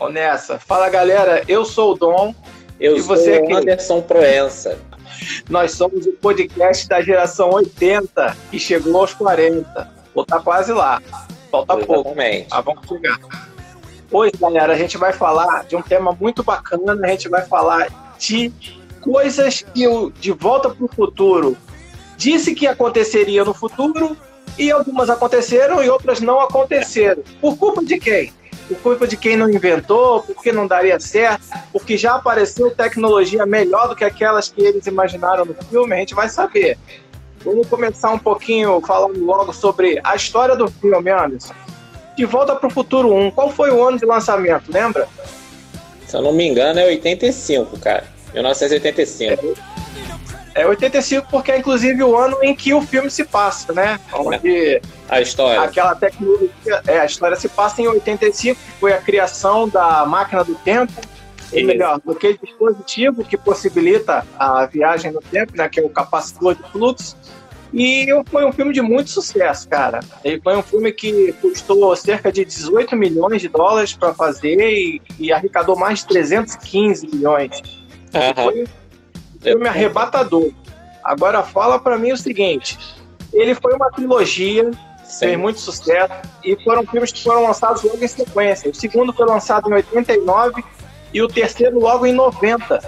Vamos nessa. Fala galera, eu sou o Dom. Eu e sou você o Anderson Proença. Nós somos o podcast da geração 80 que chegou aos 40. Vou estar tá quase lá. Falta Exatamente. pouco. Mas vamos chegar. Hoje, galera, a gente vai falar de um tema muito bacana. A gente vai falar de coisas que o De Volta para o Futuro disse que aconteceria no futuro e algumas aconteceram e outras não aconteceram. Por culpa de quem? Por culpa de quem não inventou, porque não daria certo, porque já apareceu tecnologia melhor do que aquelas que eles imaginaram no filme, a gente vai saber. Vamos começar um pouquinho falando logo sobre a história do filme, Anderson. De Volta para o Futuro 1, qual foi o ano de lançamento, lembra? Se eu não me engano, é 85, cara. 1985. É 85 porque é inclusive o ano em que o filme se passa, né? Onde a história. Aquela tecnologia, é, a história se passa em 85, que foi a criação da máquina do tempo, ou melhor, daquele dispositivo que possibilita a viagem no tempo, né, que é o capacitor de fluxo. E foi um filme de muito sucesso, cara. Ele foi um filme que custou cerca de 18 milhões de dólares para fazer e, e, arrecadou mais de 315 milhões. Uhum. Foi filme arrebatador. Agora fala para mim o seguinte: ele foi uma trilogia, Sim. fez muito sucesso, e foram filmes que foram lançados logo em sequência. O segundo foi lançado em 89 e o terceiro logo em 90.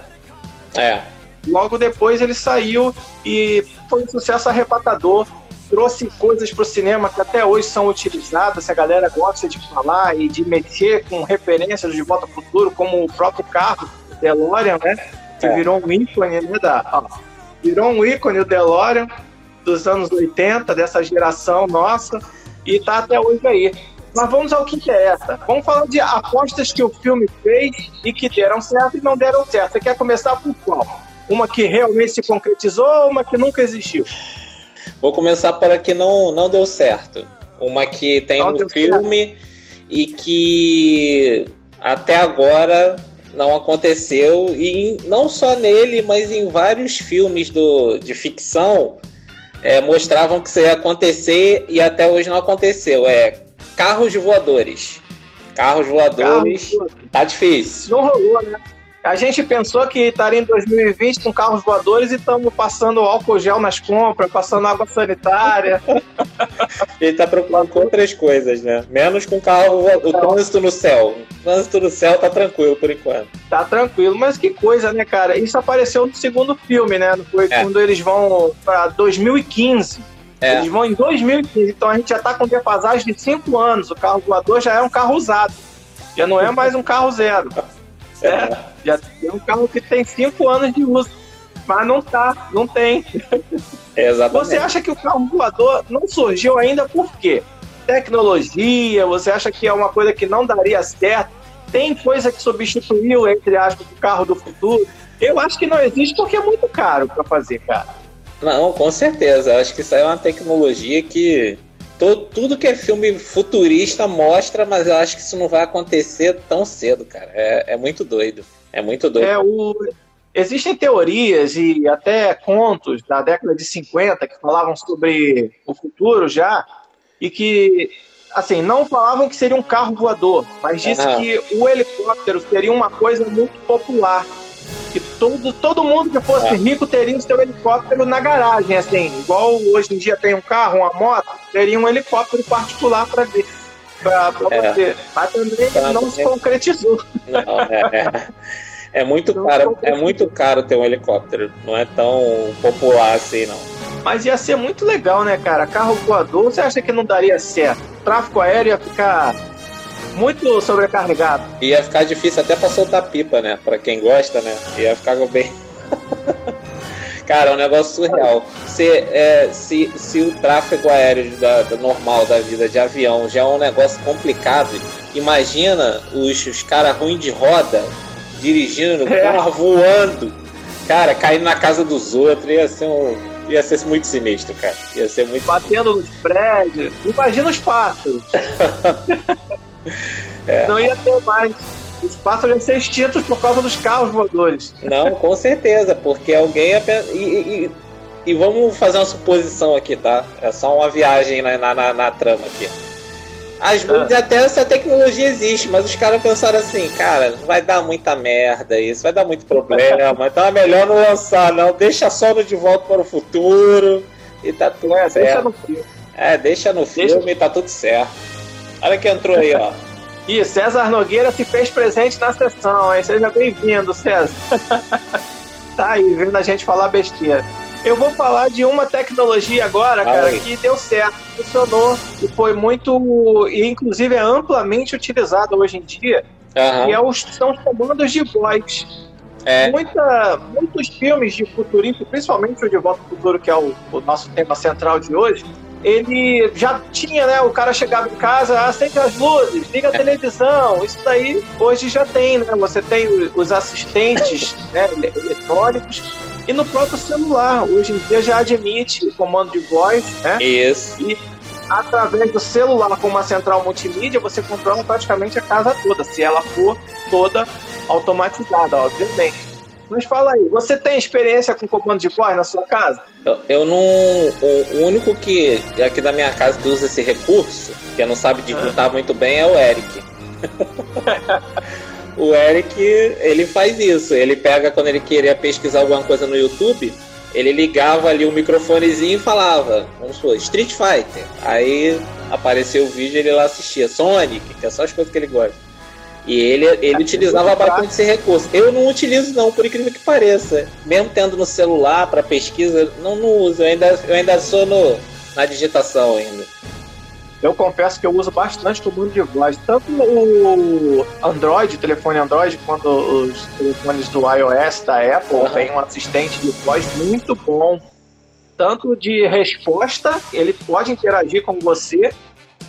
É. Logo depois ele saiu e foi um sucesso arrebatador. Trouxe coisas para o cinema que até hoje são utilizadas, a galera gosta de falar e de mexer com referências de Volta ao Futuro, como o próprio carro, DeLorean, né? Que é. virou um ícone, né, da, ó, virou um ícone o DeLorean dos anos 80, dessa geração nossa, e tá até hoje aí. Mas vamos ao que interessa. Vamos falar de apostas que o filme fez e que deram certo e não deram certo. Você quer começar por qual? Uma que realmente se concretizou ou uma que nunca existiu? Vou começar para que não, não deu certo. Uma que tem não no filme certo. e que até agora não aconteceu e não só nele, mas em vários filmes do, de ficção é, mostravam que isso ia acontecer e até hoje não aconteceu. É carros voadores. Carros voadores. Carros... Tá difícil. Não rolou, né? A gente pensou que estaria em 2020 com carros voadores e estamos passando álcool gel nas compras, passando água sanitária. Ele está preocupado com outras coisas, né? Menos com carro, o trânsito no céu. O trânsito no céu tá tranquilo por enquanto. Tá tranquilo, mas que coisa, né, cara? Isso apareceu no segundo filme, né? Foi é. quando eles vão para 2015. É. Eles vão em 2015, então a gente já tá com defasagem de 5 anos. O carro voador já é um carro usado. Já não é mais um carro zero. É, já tem um carro que tem 5 anos de uso, mas não tá, não tem. exatamente. Você acha que o carro voador não surgiu ainda por quê? Tecnologia, você acha que é uma coisa que não daria certo? Tem coisa que substituiu, entre aspas, o carro do futuro? Eu acho que não existe porque é muito caro para fazer, cara. Não, com certeza. Acho que isso é uma tecnologia que Todo, tudo que é filme futurista mostra, mas eu acho que isso não vai acontecer tão cedo, cara. É, é muito doido. É muito doido. É, o... Existem teorias e até contos da década de 50 que falavam sobre o futuro já, e que, assim, não falavam que seria um carro voador, mas disse uhum. que o helicóptero seria uma coisa muito popular que todo, todo mundo que fosse é. rico teria o seu helicóptero na garagem, assim, igual hoje em dia tem um carro, uma moto, teria um helicóptero particular para ver. Pra, pra é. você. Mas também não se concretizou. Não, é, é, muito não caro, é muito caro ter um helicóptero. Não é tão popular assim, não. Mas ia ser muito legal, né, cara? Carro voador, você acha que não daria certo? O tráfego aéreo ia ficar muito sobrecarregado. Ia ficar difícil até pra soltar pipa, né? Pra quem gosta, né? Ia ficar bem. Cara, é um negócio surreal. Se, é, se, se o tráfego aéreo da, da, normal da vida de avião já é um negócio complicado, imagina os, os caras ruins de roda dirigindo, é. carro voando, cara, caindo na casa dos outros, ia ser um, ia ser muito sinistro, cara. Ia ser muito. Batendo nos prédios. Imagina os pássaros. É. Não ia ter mais. Os pássaros iam ser extintos por causa dos carros voadores. Não, com certeza, porque alguém ia. E, e, e, vamos fazer uma suposição aqui, tá? É só uma viagem na, na, na, na trama aqui. Às vezes ah. até essa tecnologia existe, mas os caras pensaram assim, cara, vai dar muita merda isso, vai dar muito problema, então é melhor não lançar, não. Deixa só no De Volta para o Futuro e tá tudo é, certo. Deixa no filme. É, deixa no deixa... filme e tá tudo certo. Olha que entrou aí, ó. E César Nogueira se fez presente na sessão, hein? Seja bem-vindo, César. tá aí, vendo a gente falar besteira. Eu vou falar de uma tecnologia agora, cara, que deu certo, funcionou e foi muito, e inclusive é amplamente utilizada hoje em dia, uhum. que é os, são os comandos de voz. É. Muita, muitos filmes de futurismo, principalmente o De Volta ao Futuro, que é o, o nosso tema central de hoje, ele já tinha, né? O cara chegava em casa, acende as luzes, liga a é. televisão. Isso daí hoje já tem, né? Você tem os assistentes né, eletrônicos e no próprio celular. Hoje em dia já admite o comando de voz, né? Isso. E através do celular com uma central multimídia, você controla praticamente a casa toda, se ela for toda automatizada, obviamente. Mas fala aí, você tem experiência com comando de voz na sua casa? Eu, eu não. O, o, único que aqui da minha casa que usa esse recurso, que não sabe digitar ah. muito bem, é o Eric. o Eric, ele faz isso. Ele pega quando ele queria pesquisar alguma coisa no YouTube, ele ligava ali o um microfonezinho e falava, vamos supor, Street Fighter. Aí apareceu o vídeo e ele lá assistia. Sonic, que é só as coisas que ele gosta. E ele, ele utilizava bastante esse recurso. Eu não utilizo não, por incrível que pareça. Mesmo tendo no celular para pesquisa, não, não uso. Eu ainda, eu ainda sou no, na digitação ainda. Eu confesso que eu uso bastante comando de voz. Tanto o Android, o telefone Android, quanto os telefones do iOS da Apple uhum. tem um assistente de voz muito bom. Tanto de resposta, ele pode interagir com você,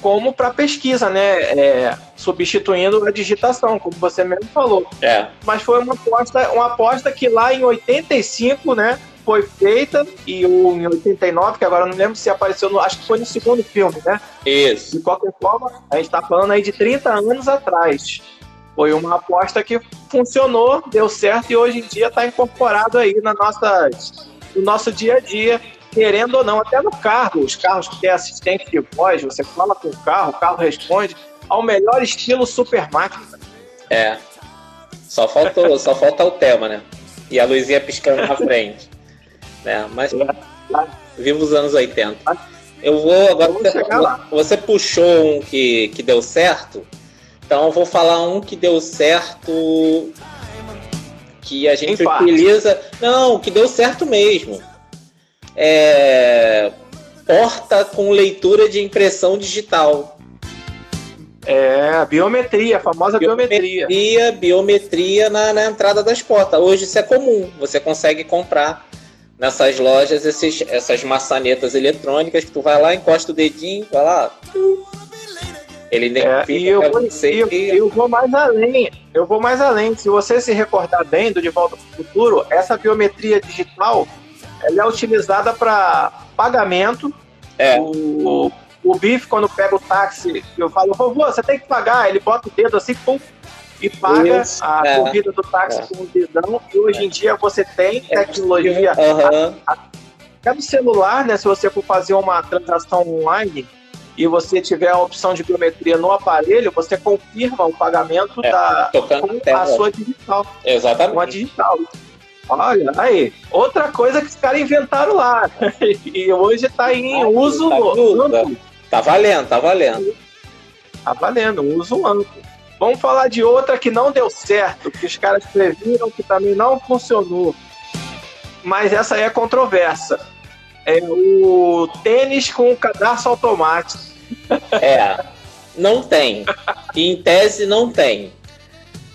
como para pesquisa, né? É, substituindo a digitação, como você mesmo falou. É. Mas foi uma aposta, uma aposta que lá em 85, né? foi feita e o, em 89, que agora não lembro se apareceu no. Acho que foi no segundo filme, né? Isso. De qualquer forma, a gente está falando aí de 30 anos atrás. Foi uma aposta que funcionou, deu certo e hoje em dia está incorporado aí na nossa, no nosso dia a dia, querendo ou não, até no carro, os carros que têm assistente de voz, você fala com o carro, o carro responde ao melhor estilo super máquina. É. Só faltou, só falta o tema, né? E a luzinha piscando na frente né? Mas viva os anos 80. Eu vou agora. Você, você, puxou um que, que deu certo, então eu vou falar um que deu certo. Que a gente utiliza. Não, que deu certo mesmo. É. Porta com leitura de impressão digital. É, biometria, a famosa biometria. Biometria, biometria na, na entrada das portas. Hoje isso é comum. Você consegue comprar nessas lojas esses, essas maçanetas eletrônicas que tu vai lá, encosta o dedinho, vai lá. Ele identifica é, e eu, vou, eu, eu vou mais além. Eu vou mais além. Se você se recordar bem do De Volta para o Futuro, essa biometria digital ela é utilizada para pagamento. É. O, o, Biff, quando pega o táxi, eu falo, vovô, você tem que pagar. Ele bota o dedo assim, pum, e paga Isso, a é. corrida do táxi é. com o dedão. E hoje em dia você tem é. tecnologia. Uhum. No celular, né? Se você for fazer uma transação online e você tiver a opção de biometria no aparelho, você confirma o pagamento é, da, com a sua digital. Exatamente. Com a digital. Olha, aí, outra coisa que os caras inventaram lá. e hoje está em ah, uso tá amplo. Tá valendo, tá valendo. Tá valendo, uso amplo. Vamos falar de outra que não deu certo, que os caras previram que também não funcionou. Mas essa é controversa. É o tênis com cadarço automático. É, não tem. Em tese não tem.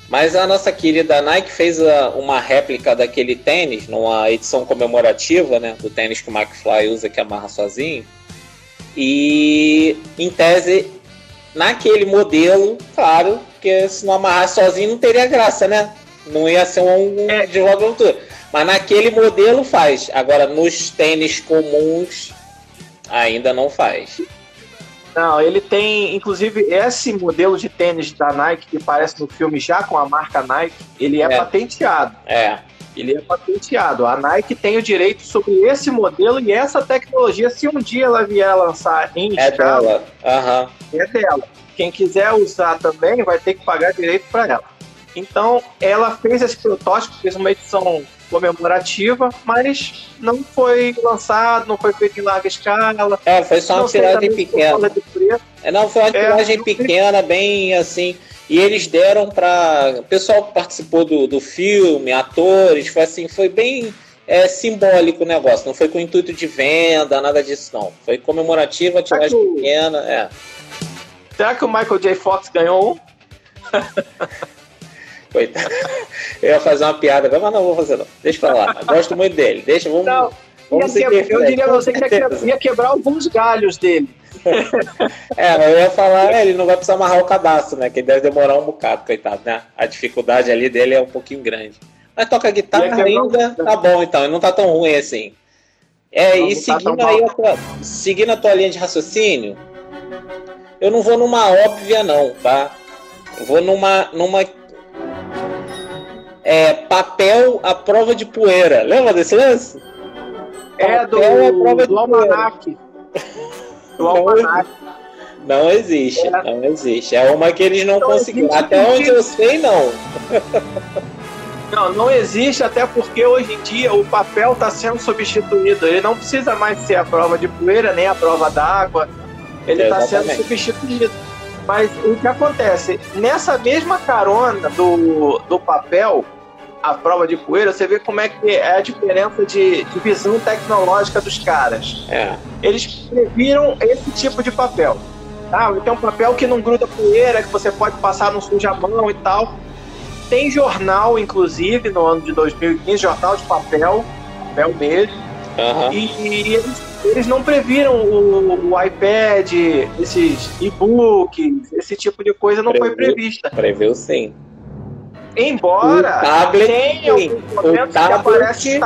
Mas a nossa querida Nike fez uma réplica daquele tênis numa edição comemorativa, né, do tênis que o McFly usa que amarra sozinho. E em tese naquele modelo, claro, porque se não amarrar sozinho não teria graça, né? Não ia ser um, é. de logo altura. Mas naquele modelo faz. Agora nos tênis comuns ainda não faz. Não, ele tem, inclusive, esse modelo de tênis da Nike que parece no filme já com a marca Nike, ele é, é. patenteado. É. Ele é patenteado. A Nike tem o direito sobre esse modelo e essa tecnologia, se um dia ela vier a lançar em é escala, dela, uhum. é dela. Quem quiser usar também vai ter que pagar direito para ela. Então, ela fez esse protótipo, fez uma edição comemorativa, mas não foi lançado, não foi feito em larga escala. É, foi só uma tiragem pequena. É, não, foi uma é, tiragem pequena, bem assim. E eles deram para o pessoal que participou do, do filme, atores, foi assim, foi bem é, simbólico o negócio. Não foi com intuito de venda, nada disso não. Foi comemorativa, tiragem que, pequena, é. Será que o Michael J. Fox ganhou um? Coitado. Eu ia fazer uma piada, mas não vou fazer não. Deixa pra lá. Gosto muito dele. Deixa, vamos. Não, vamos ia eu diria a você que ia quebrar alguns galhos dele. é, eu ia falar, é, ele não vai precisar amarrar o cadastro, né? Que deve demorar um bocado, coitado, né? A dificuldade ali dele é um pouquinho grande. Mas toca guitarra ainda, tá bom então, não tá tão ruim assim. É, não, e tá seguindo aí a tua, seguindo a tua linha de raciocínio, eu não vou numa óbvia não, tá? Eu vou numa, numa é, papel à prova de poeira. Lembra desse lance? É, do, é prova do almanac. Do almanac. Não existe, é. não existe. É uma que eles não, não conseguiram. Até onde eu sei, não. Não, não existe, até porque hoje em dia o papel está sendo substituído. Ele não precisa mais ser a prova de poeira, nem a prova d'água. Ele está sendo substituído. Mas o que acontece? Nessa mesma carona do, do papel, a prova de poeira, você vê como é que é a diferença de, de visão tecnológica dos caras. É. Eles previram esse tipo de papel. Tá? Tem um papel que não gruda poeira, que você pode passar no suja-mão e tal. Tem jornal, inclusive, no ano de 2015, jornal de papel, papel mesmo. Uhum. E, e eles, eles, não previram o, o iPad, esses e-books, esse tipo de coisa não Previu, foi prevista. Previu sim. Embora o tablet, tenha sim. o tablet, tablet.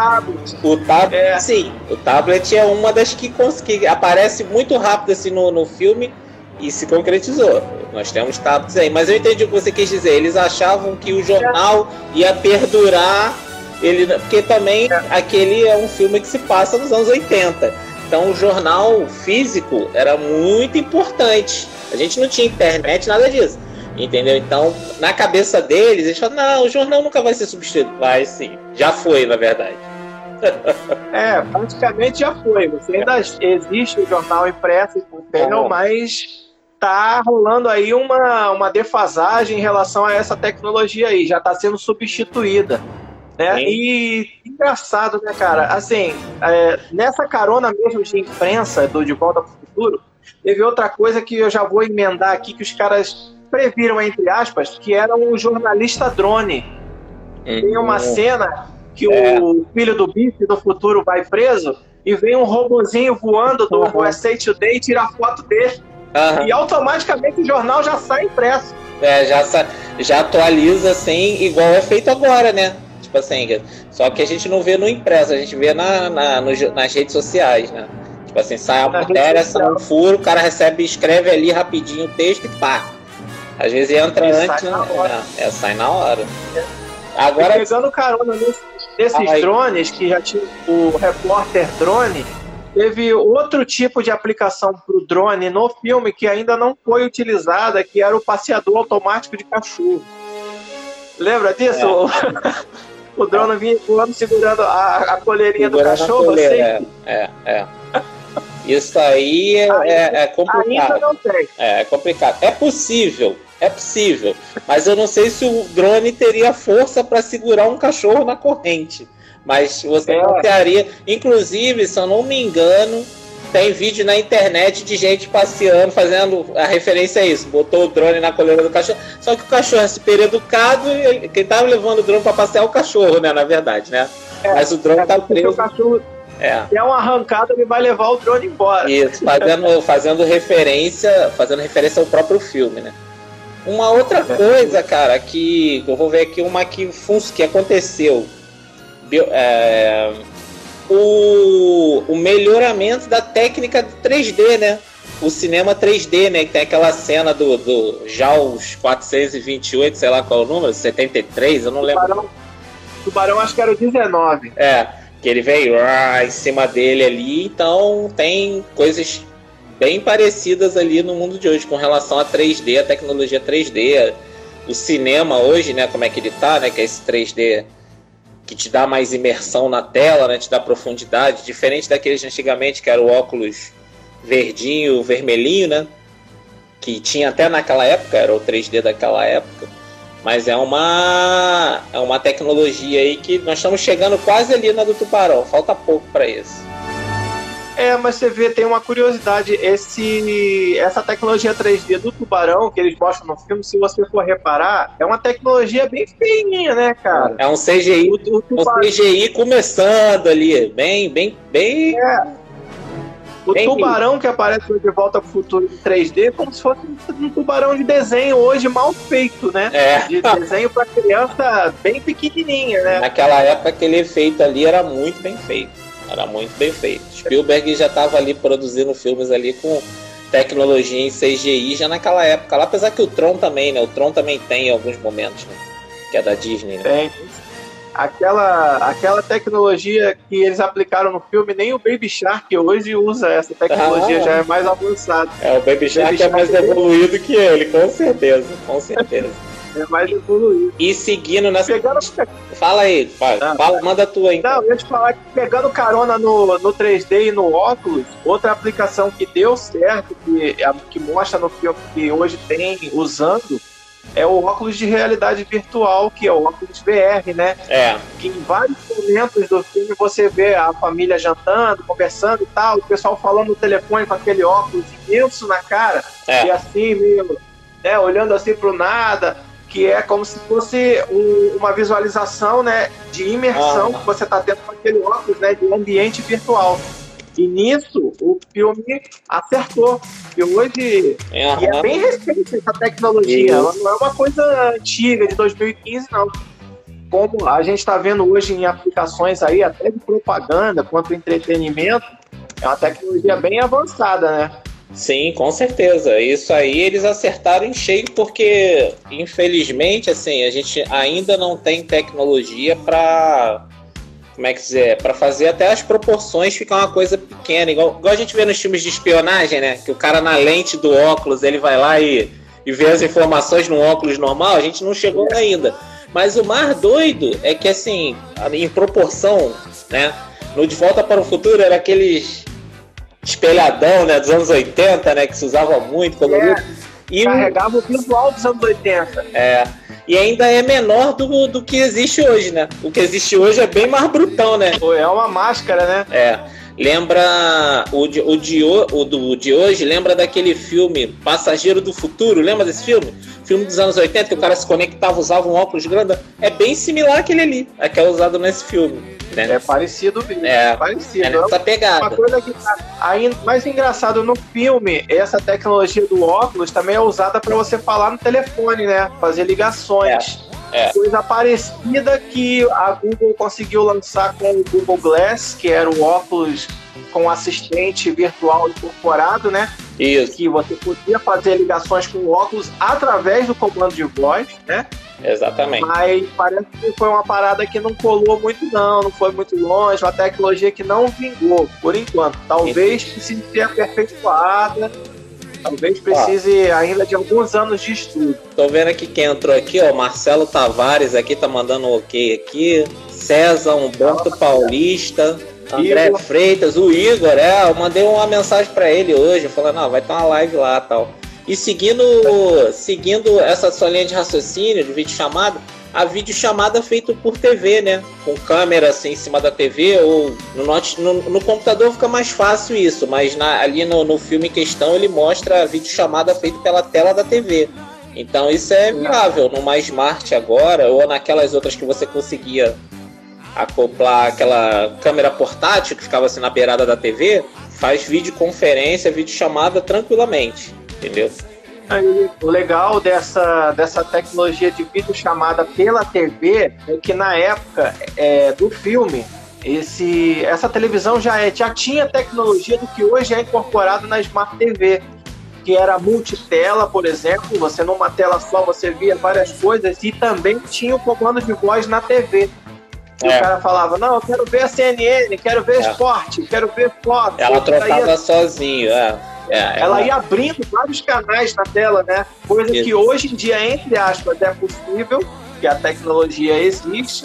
O tablet, é. sim. O tablet é uma das que, que aparece muito rápido assim no, no filme e se concretizou. Nós temos tablets aí. Mas eu entendi o que você quis dizer. Eles achavam que o jornal ia perdurar. Ele, porque também é. aquele é um filme que se passa nos anos 80. Então o jornal físico era muito importante. A gente não tinha internet, nada disso. Entendeu? Então, na cabeça deles, eles falam, não, o jornal nunca vai ser substituído. Vai sim. Já foi, na verdade. é, praticamente já foi. Você ainda existe o jornal impresso e papel, mas tá rolando aí uma, uma defasagem em relação a essa tecnologia aí. Já está sendo substituída. Né? E engraçado, né, cara? Assim, é, nessa carona mesmo de imprensa do De Volta para o Futuro, teve outra coisa que eu já vou emendar aqui que os caras previram, entre aspas, que era um jornalista drone. Uhum. Tem uma cena que é. o filho do bife do futuro vai preso e vem um robozinho voando do uhum. USA Today e tira a foto dele. Uhum. E automaticamente o jornal já sai impresso. É, já, já atualiza assim, igual é feito agora, né? Tipo assim, só que a gente não vê no impresso, a gente vê na, na no, nas redes sociais, né? Tipo assim, sai a matéria, sai um furo, o cara recebe, escreve ali rapidinho o texto e pá, às vezes entra e antes, sai né? É, é, sai na hora. Agora. pegando carona nesses, nesses drones, que já tinha o repórter drone, teve outro tipo de aplicação para o drone no filme que ainda não foi utilizada, que era o passeador automático de cachorro. Lembra disso? É. o drone vinha voando segurando a, a coleirinha do cachorro. Coleira, assim. É, é. é. Isso aí é, é, é complicado. Ainda não tem. É, é complicado. É possível, é possível. Mas eu não sei se o drone teria força para segurar um cachorro na corrente. Mas você é. Inclusive, se eu não me engano, tem vídeo na internet de gente passeando, fazendo a referência a isso. Botou o drone na coleira do cachorro. Só que o cachorro é super educado e quem tava levando o drone para passear é o cachorro, né? Na verdade, né? É, Mas o drone é, tá preso. O cachorro, é. Se é uma arrancada, ele vai levar o drone embora. Isso, fazendo, fazendo referência, fazendo referência ao próprio filme, né? Uma outra é. coisa, cara, que eu vou ver aqui uma que, que aconteceu. É, o, o melhoramento da técnica de 3D, né? O cinema 3D, né? Que tem aquela cena do, do JAWS 428, sei lá qual é o número, 73, eu não lembro. Tubarão acho que era o 19. É, que ele veio ah, em cima dele ali, então tem coisas bem parecidas ali no mundo de hoje com relação a 3D, a tecnologia 3D, o cinema hoje, né, como é que ele tá, né, que é esse 3D que te dá mais imersão na tela, né, te dá profundidade, diferente daqueles de antigamente que era o óculos verdinho, vermelhinho, né, que tinha até naquela época, era o 3D daquela época. Mas é uma é uma tecnologia aí que nós estamos chegando quase ali na do tubarão, falta pouco para isso. É, mas você vê, tem uma curiosidade, esse, essa tecnologia 3D do tubarão que eles mostram no filme, se você for reparar, é uma tecnologia bem feinha, né, cara? É um CGI, o, o um CGI começando ali, bem, bem, bem... É. O bem tubarão que aparece de Volta pro Futuro em 3D é como se fosse um tubarão de desenho hoje mal feito, né? É. De desenho para criança bem pequenininha, né? Naquela época aquele efeito ali era muito bem feito. Era muito bem feito. Spielberg já estava ali produzindo filmes ali com tecnologia em CGI já naquela época. Lá, apesar que o Tron também, né? O Tron também tem em alguns momentos, né? Que é da Disney, né? Tem. Aquela, aquela tecnologia que eles aplicaram no filme, nem o Baby Shark hoje usa essa tecnologia, ah, já é mais avançada. É, o Baby Shark, Baby Shark é mais evoluído que ele, com certeza, com certeza. É mais evoluído. E seguindo nessa. Pegando... Fala aí, fala, ah, fala, manda a tua aí. Não, eu ia te falar que pegando carona no, no 3D e no óculos, outra aplicação que deu certo, que, que mostra no filme que hoje tem usando, é o óculos de realidade virtual, que é o óculos VR, né? É. Que em vários momentos do filme você vê a família jantando, conversando e tal, o pessoal falando no telefone com aquele óculos imenso na cara, é. e assim, meio, né, olhando assim pro nada que é como se fosse um, uma visualização né, de imersão ah. que você está tendo com aquele óculos né, de ambiente virtual. E nisso o filme acertou. E hoje uhum. e é bem recente essa tecnologia. Ela não é uma coisa antiga, de 2015, não. Como a gente está vendo hoje em aplicações aí, até de propaganda quanto entretenimento, é uma tecnologia bem avançada, né? Sim, com certeza. Isso aí eles acertaram em cheio porque, infelizmente, assim, a gente ainda não tem tecnologia para como é que dizer, para fazer até as proporções ficar uma coisa pequena, igual, igual a gente vê nos filmes de espionagem, né? Que o cara na lente do óculos, ele vai lá e, e vê as informações no óculos normal, a gente não chegou ainda. Mas o mais doido é que assim, em proporção, né? No De Volta para o Futuro era aqueles espelhadão, né, dos anos 80, né, que se usava muito, colorido. É, e carregava o visual dos anos 80. É. E ainda é menor do, do que existe hoje, né? O que existe hoje é bem mais brutão, né? É uma máscara, né? É. Lembra o de, o, de, o do, de hoje, lembra daquele filme Passageiro do Futuro? Lembra desse filme? Filme dos anos 80 que o cara se conectava, usava um óculos grande. É bem similar àquele ali, a que é usado nesse filme. Né? É parecido mesmo. É, parecido. É nessa pegada. Uma coisa que tá ainda mais engraçado no filme, essa tecnologia do óculos também é usada para você falar no telefone, né? Fazer ligações. É. É. Coisa parecida que a Google conseguiu lançar com o Google Glass, que era o óculos com assistente virtual incorporado, né? Isso. Que você podia fazer ligações com o óculos através do comando de voz, né? Exatamente. Mas parece que foi uma parada que não colou muito, não, não foi muito longe, uma tecnologia que não vingou, por enquanto. Talvez precise ser aperfeiçoada, talvez precise ah. ainda de alguns anos de estudo. Tô vendo aqui quem entrou aqui, ó, Marcelo Tavares aqui tá mandando um ok aqui, César Humberto Paulista. André Igor. Freitas, o Igor, é, eu mandei uma mensagem para ele hoje, falando, não, vai ter uma live lá tal. E seguindo, seguindo essa sua linha de raciocínio de vídeo chamada, a vídeo chamada feita por TV, né? Com câmera assim em cima da TV ou no, not, no, no computador fica mais fácil isso, mas na, ali no, no filme em questão ele mostra a vídeo chamada feita pela tela da TV. Então isso é viável numa Smart agora ou naquelas outras que você conseguia acoplar aquela câmera portátil que ficava assim na beirada da TV, faz videoconferência, videochamada tranquilamente entendeu? O legal dessa, dessa tecnologia de videochamada pela TV é que na época é, do filme, esse, essa televisão já, é, já tinha tecnologia do que hoje é incorporado na Smart TV, que era multitela, por exemplo, você numa tela só você via várias coisas e também tinha o comando de voz na TV. É. o cara falava, não, eu quero ver a CNN, quero ver é. esporte, quero ver foto. Ela trocava ia... sozinho, é. É, ela... ela... ia abrindo vários canais na tela, né? Coisa Isso. que hoje em dia, entre aspas, é possível, que a tecnologia existe,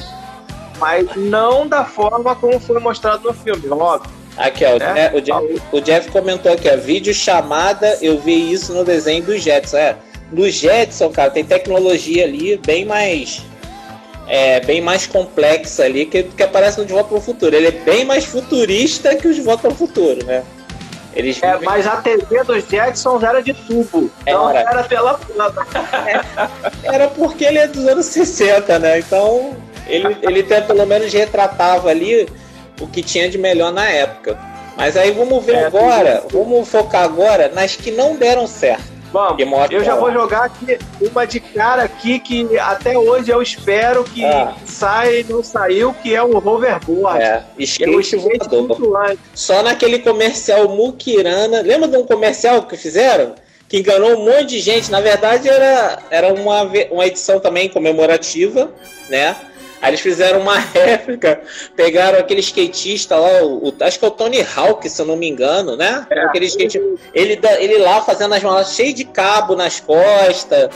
mas não da forma como foi mostrado no filme, óbvio. Aqui, ó, é? o, Jeff, o, Jeff, comentou aqui, ó, vídeo chamada, eu vi isso no desenho do Jetson. É, no Jetson, cara, tem tecnologia ali bem mais é, bem mais complexa ali que, que aparece no De Volta para o Futuro. Ele é bem mais futurista que o De Volta para o Futuro, né? Eles é, mas a TV dos Jetsons era de tubo, não era, era pela planta. É, era porque ele é dos anos 60, né? Então ele, ele até pelo menos retratava ali o que tinha de melhor na época. Mas aí vamos ver é, agora, vamos focar agora nas que não deram certo. Vamos, eu já vou jogar aqui uma de cara aqui que até hoje eu espero que ah. saia e não saiu, que é o hoverboard. É, skate, é o skate flutuante. Só naquele comercial Mukirana, lembra de um comercial que fizeram? Que enganou um monte de gente. Na verdade, era, era uma, uma edição também comemorativa, né? Aí eles fizeram uma réplica, pegaram aquele skatista lá, o, o, acho que é o Tony Hawk, se eu não me engano, né? É, aquele skate, ele, ele lá fazendo as malas cheio de cabo nas costas.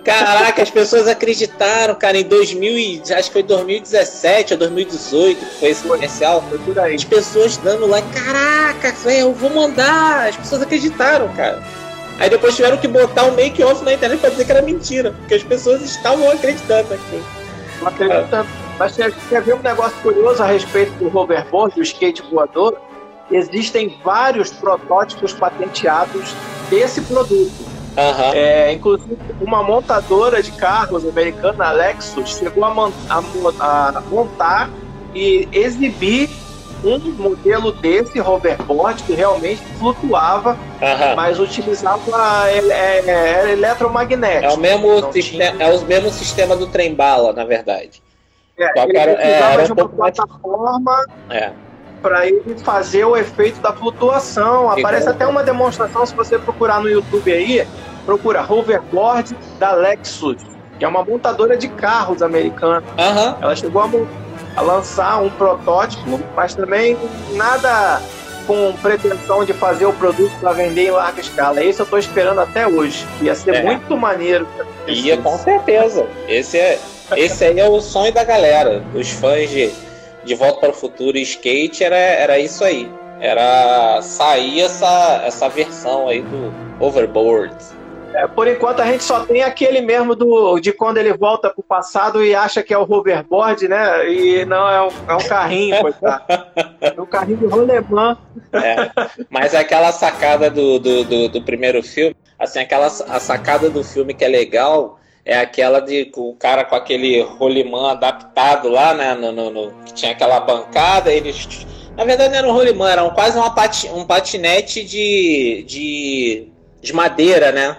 Caraca, as pessoas acreditaram, cara, em 2000 acho que foi 2017 ou 2018 que foi esse comercial. As pessoas dando lá, caraca, eu vou mandar. As pessoas acreditaram, cara. Aí depois tiveram que botar um make-off na internet pra dizer que era mentira, porque as pessoas estavam acreditando naquilo. Acredito tanto. Mas você quer ver um negócio curioso a respeito do hoverboard, do skate voador? Existem vários protótipos patenteados desse produto. Uhum. É, inclusive, uma montadora de carros americana, a Lexus, chegou a, a, a montar e exibir um modelo desse hoverboard que realmente flutuava, uhum. mas utilizava é, é, é, eletromagnético. É o mesmo sistema, tinha... é o mesmo sistema do trem bala, na verdade. É, ele era, precisava era de uma plataforma é. para ele fazer o efeito da flutuação. Aparece até uma demonstração, se você procurar no YouTube aí, procura hoverboard da Lexus, que é uma montadora de carros americana. Ela chegou a montar a lançar um protótipo, mas também nada com pretensão de fazer o produto para vender em larga escala. Esse eu estou esperando até hoje. Ia ser é. muito maneiro. Ia, com certeza. Esse, é, esse aí é o sonho da galera. Os fãs de, de Volta para o Futuro e Skate era, era isso aí. Era sair essa, essa versão aí do Overboard. É, por enquanto a gente só tem aquele mesmo do, de quando ele volta pro passado e acha que é o hoverboard, né? E não, é um, é um carrinho, coitado. É um carrinho de rolemã. É, mas aquela sacada do, do, do, do, primeiro filme, assim, aquela a sacada do filme que é legal é aquela de o cara com aquele rolimã adaptado lá, né? No, no, no, que tinha aquela bancada, eles. Na verdade não era um rolimã, era um, quase uma pati, um patinete de, de, de madeira, né?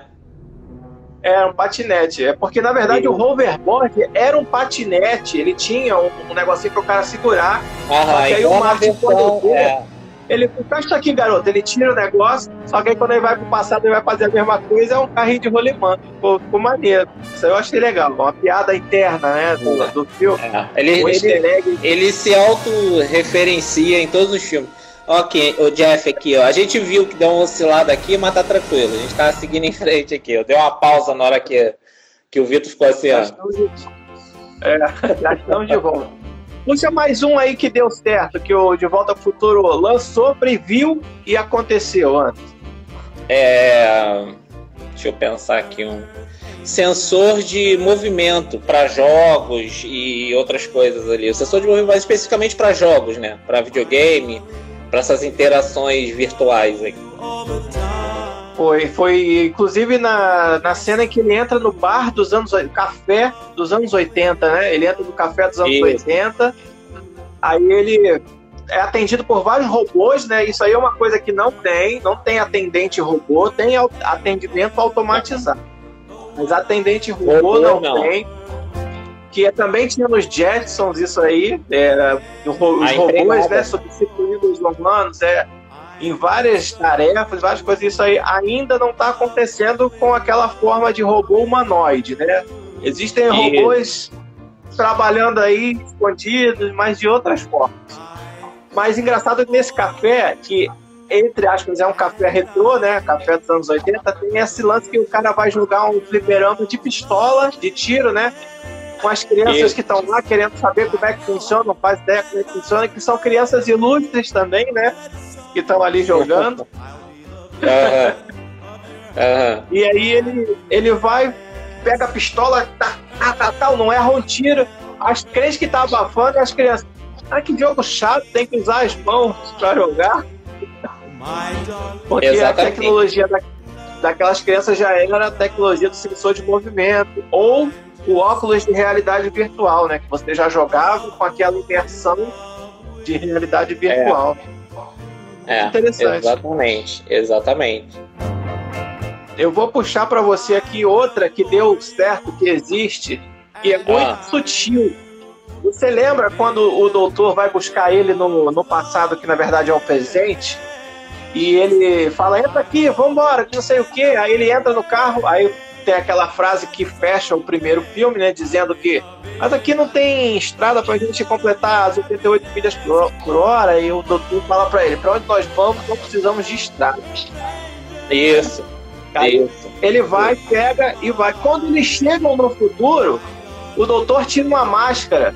É um patinete. É porque, na verdade, o hoverboard era um patinete. Ele tinha um, um negocinho para o cara segurar. Aham, só que aí o Martin, quando é. ele encaixa aqui, garoto. Ele tira o negócio, só que aí quando ele vai pro passado, ele vai fazer a mesma coisa, é um carrinho de rolimã. Ficou, ficou maneiro. Isso eu achei legal. Uma piada interna, né, do, do filme. É. Ele, ele, ele se auto-referencia em todos os filmes. Ok, o Jeff aqui, ó. A gente viu que deu uma oscilada aqui, mas tá tranquilo. A gente tá seguindo em frente aqui. Eu dei uma pausa na hora que, que o Vitor ficou assim, ó. É, já estamos de volta. Puxa mais um aí que deu certo, que o De Volta ao Futuro lançou, previu e aconteceu antes. É. Deixa eu pensar aqui um. Sensor de movimento para jogos e outras coisas ali. O sensor de movimento, especificamente para jogos, né? Para videogame, para essas interações virtuais aí. Foi, foi inclusive na, na cena em que ele entra no bar dos anos café dos anos 80, né? Ele entra no café dos anos Isso. 80. Aí ele é atendido por vários robôs, né? Isso aí é uma coisa que não tem, não tem atendente robô, tem atendimento automatizado. Mas atendente robô, robô não, não, tem que também tinha nos Jetsons isso aí, é, os robôs né, substituindo os humanos, é, em várias tarefas, várias coisas, isso aí ainda não está acontecendo com aquela forma de robô humanoide, né? Existem e... robôs trabalhando aí escondidos, mas de outras formas. Mas engraçado que nesse café, que entre aspas é um café retrô, né? Café dos anos 80, tem esse lance que o cara vai jogar um fliperama de pistola, de tiro, né? Com as crianças que estão lá querendo saber como é que funciona, não faz ideia como é que funciona, que são crianças ilustres também, né? Que estão ali jogando. uhum. Uhum. E aí ele, ele vai, pega a pistola, tá, tá, tá, tá, não erra um tiro. As crentes que tá abafando, as crianças. Ah, que jogo chato, tem que usar as mãos para jogar. Porque Exatamente. a tecnologia da, daquelas crianças já era a tecnologia do sensor de movimento. Ou o óculos de realidade virtual, né? Que você já jogava com aquela imersão de realidade virtual. É, é interessante. Exatamente, exatamente. Eu vou puxar para você aqui outra que deu certo, que existe, e é muito ah. sutil. Você lembra quando o doutor vai buscar ele no, no passado, que na verdade é o presente? E ele fala, entra aqui, vambora, que não sei o quê. Aí ele entra no carro, aí tem aquela frase que fecha o primeiro filme, né? Dizendo que mas aqui não tem estrada pra gente completar as 88 milhas por, por hora. E o doutor fala pra ele, pra onde nós vamos, não precisamos de estrada. Isso. Aí ele vai, pega e vai. Quando eles chegam no futuro, o doutor tira uma máscara.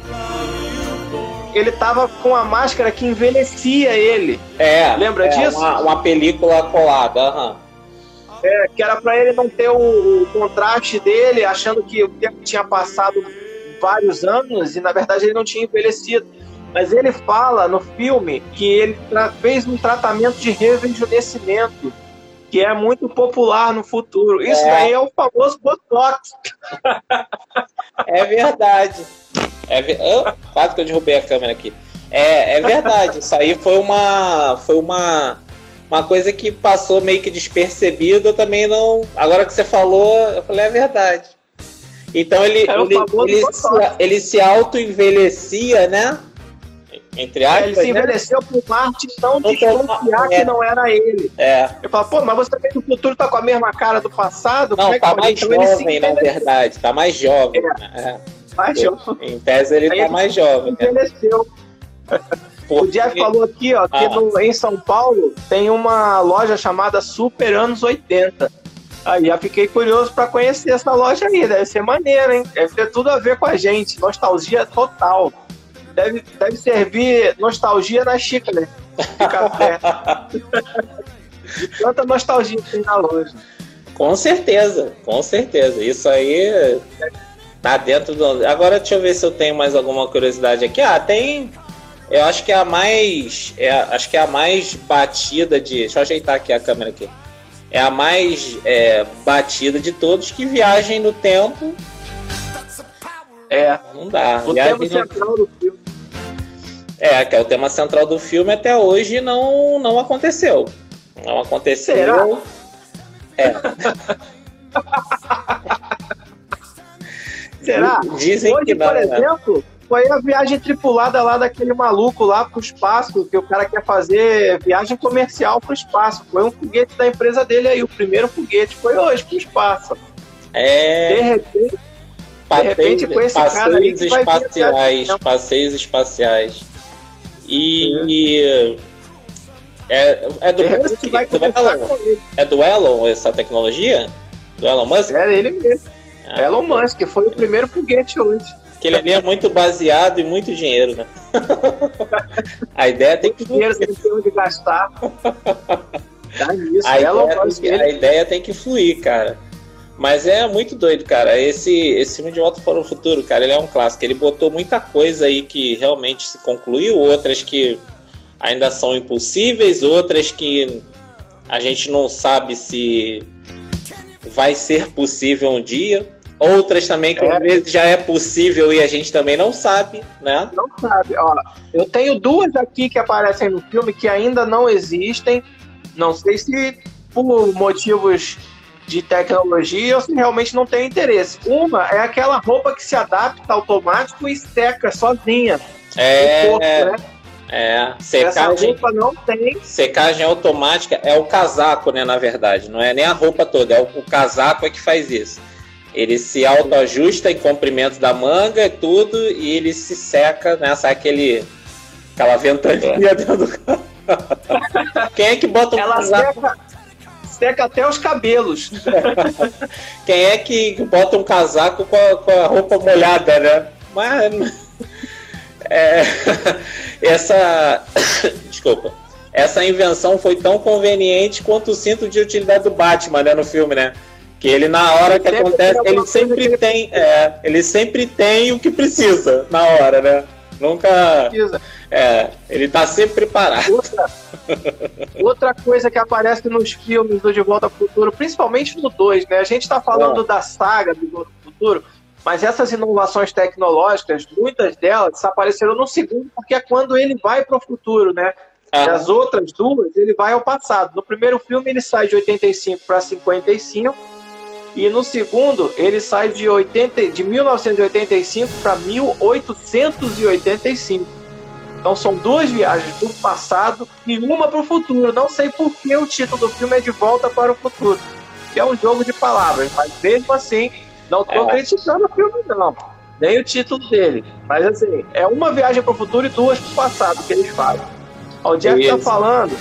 Ele tava com a máscara que envelhecia ele. É. Lembra é, disso? Uma, uma, película colada, aham. Uhum. É, que era para ele não ter o, o, contraste dele, achando que o tempo tinha passado vários anos e na verdade ele não tinha envelhecido. Mas ele fala no filme que ele fez um tratamento de rejuvenescimento que é muito popular no futuro. Isso é. aí é o famoso Botox. É verdade. É ver... oh, quase que eu derrubei a câmera aqui. É, é verdade. Isso aí foi uma, foi uma, uma coisa que passou meio que despercebida. Eu também não. Agora que você falou, eu falei, é verdade. Então ele, é ele, ele, se, ele se auto-envelhecia, né? Entre aspas, ele se né? envelheceu né? por Marte não desconfiar que não era ele. É. Eu falo, pô, mas você também no futuro tá com a mesma cara do passado? Não, é tá mais então jovem, na verdade. Tá mais jovem. É. Né? Mais jovem. Em tese ele Aí tá ele mais jovem. Né? Envelheceu. O Jeff falou aqui, ó, que ah. no, em São Paulo tem uma loja chamada Super Anos 80. Aí já fiquei curioso para conhecer essa loja aí, deve ser maneiro, hein? Deve ter tudo a ver com a gente, nostalgia total deve, deve servir nostalgia na xícara de café. de tanta nostalgia que tem na loja. Com certeza, com certeza. Isso aí tá dentro do. Agora deixa eu ver se eu tenho mais alguma curiosidade aqui. Ah, tem. Eu acho que é a mais. É, acho que é a mais batida de. Deixa eu ajeitar aqui a câmera aqui. É a mais é, batida de todos que viagem no tempo. É. Não dá. O tema central do filme. É, que é o tema central do filme até hoje não, não aconteceu. Não aconteceu. Será? É. Será? Dizem hoje, que não. Por né? Foi a viagem tripulada lá daquele maluco lá pro espaço, que o cara quer fazer viagem comercial pro espaço. Foi um foguete da empresa dele aí, o primeiro foguete foi hoje pro espaço. É. De repente, de repente com esse cara aí espaciais, passeios espaciais. E. É, é do, Musk, do Elon, é do Elon essa tecnologia? Do Elon Musk? É ele mesmo. Ah, Elon Musk, foi o primeiro foguete hoje. Que ele é muito baseado em muito dinheiro, né? a ideia tem que. Dinheiro sem ter onde gastar. Dá nisso. A, ideia, Musk, tem, a ideia tem que fluir, cara. Mas é muito doido, cara. Esse, esse filme de Volta para o Futuro, cara, ele é um clássico. Ele botou muita coisa aí que realmente se concluiu, outras que ainda são impossíveis, outras que a gente não sabe se vai ser possível um dia. Outras também que é. às vezes já é possível e a gente também não sabe, né? Não sabe. Ó, eu tenho duas aqui que aparecem no filme que ainda não existem. Não sei se por motivos de tecnologia ou se realmente não tem interesse. Uma é aquela roupa que se adapta automático e seca sozinha. É, corpo, né? é. Secagem, Essa roupa não tem. Secagem automática é o casaco, né? Na verdade, não é nem a roupa toda, é o, o casaco é que faz isso. Ele se autoajusta em comprimento da manga e tudo, e ele se seca, né? Sai aquele, aquela ventania é. dentro do carro. Quem é que bota um Ela casaco? Seca, seca até os cabelos. Quem é que bota um casaco com a, com a roupa molhada, né? Mas. É, essa. Desculpa. Essa invenção foi tão conveniente quanto o cinto de utilidade do Batman, né, no filme, né? Que ele, na hora que acontece, ele sempre tem. É, ele sempre tem o que precisa na hora, né? Nunca. É, ele tá sempre preparado. Outra, outra coisa que aparece nos filmes do De Volta ao Futuro, principalmente no 2, né? A gente tá falando é. da saga do De Volta ao Futuro, mas essas inovações tecnológicas, muitas delas apareceram no segundo, porque é quando ele vai para o futuro, né? Ah. As outras duas, ele vai ao passado. No primeiro filme, ele sai de 85 para 55 e no segundo, ele sai de, 80, de 1985 para 1885. Então são duas viagens do passado e uma para o futuro. Não sei por que o título do filme é De Volta para o Futuro, que é um jogo de palavras, mas mesmo assim, não estou é. criticando o filme, não. Nem o título dele. Mas assim, é uma viagem para o futuro e duas para o passado que eles fazem. O Jeff está falando,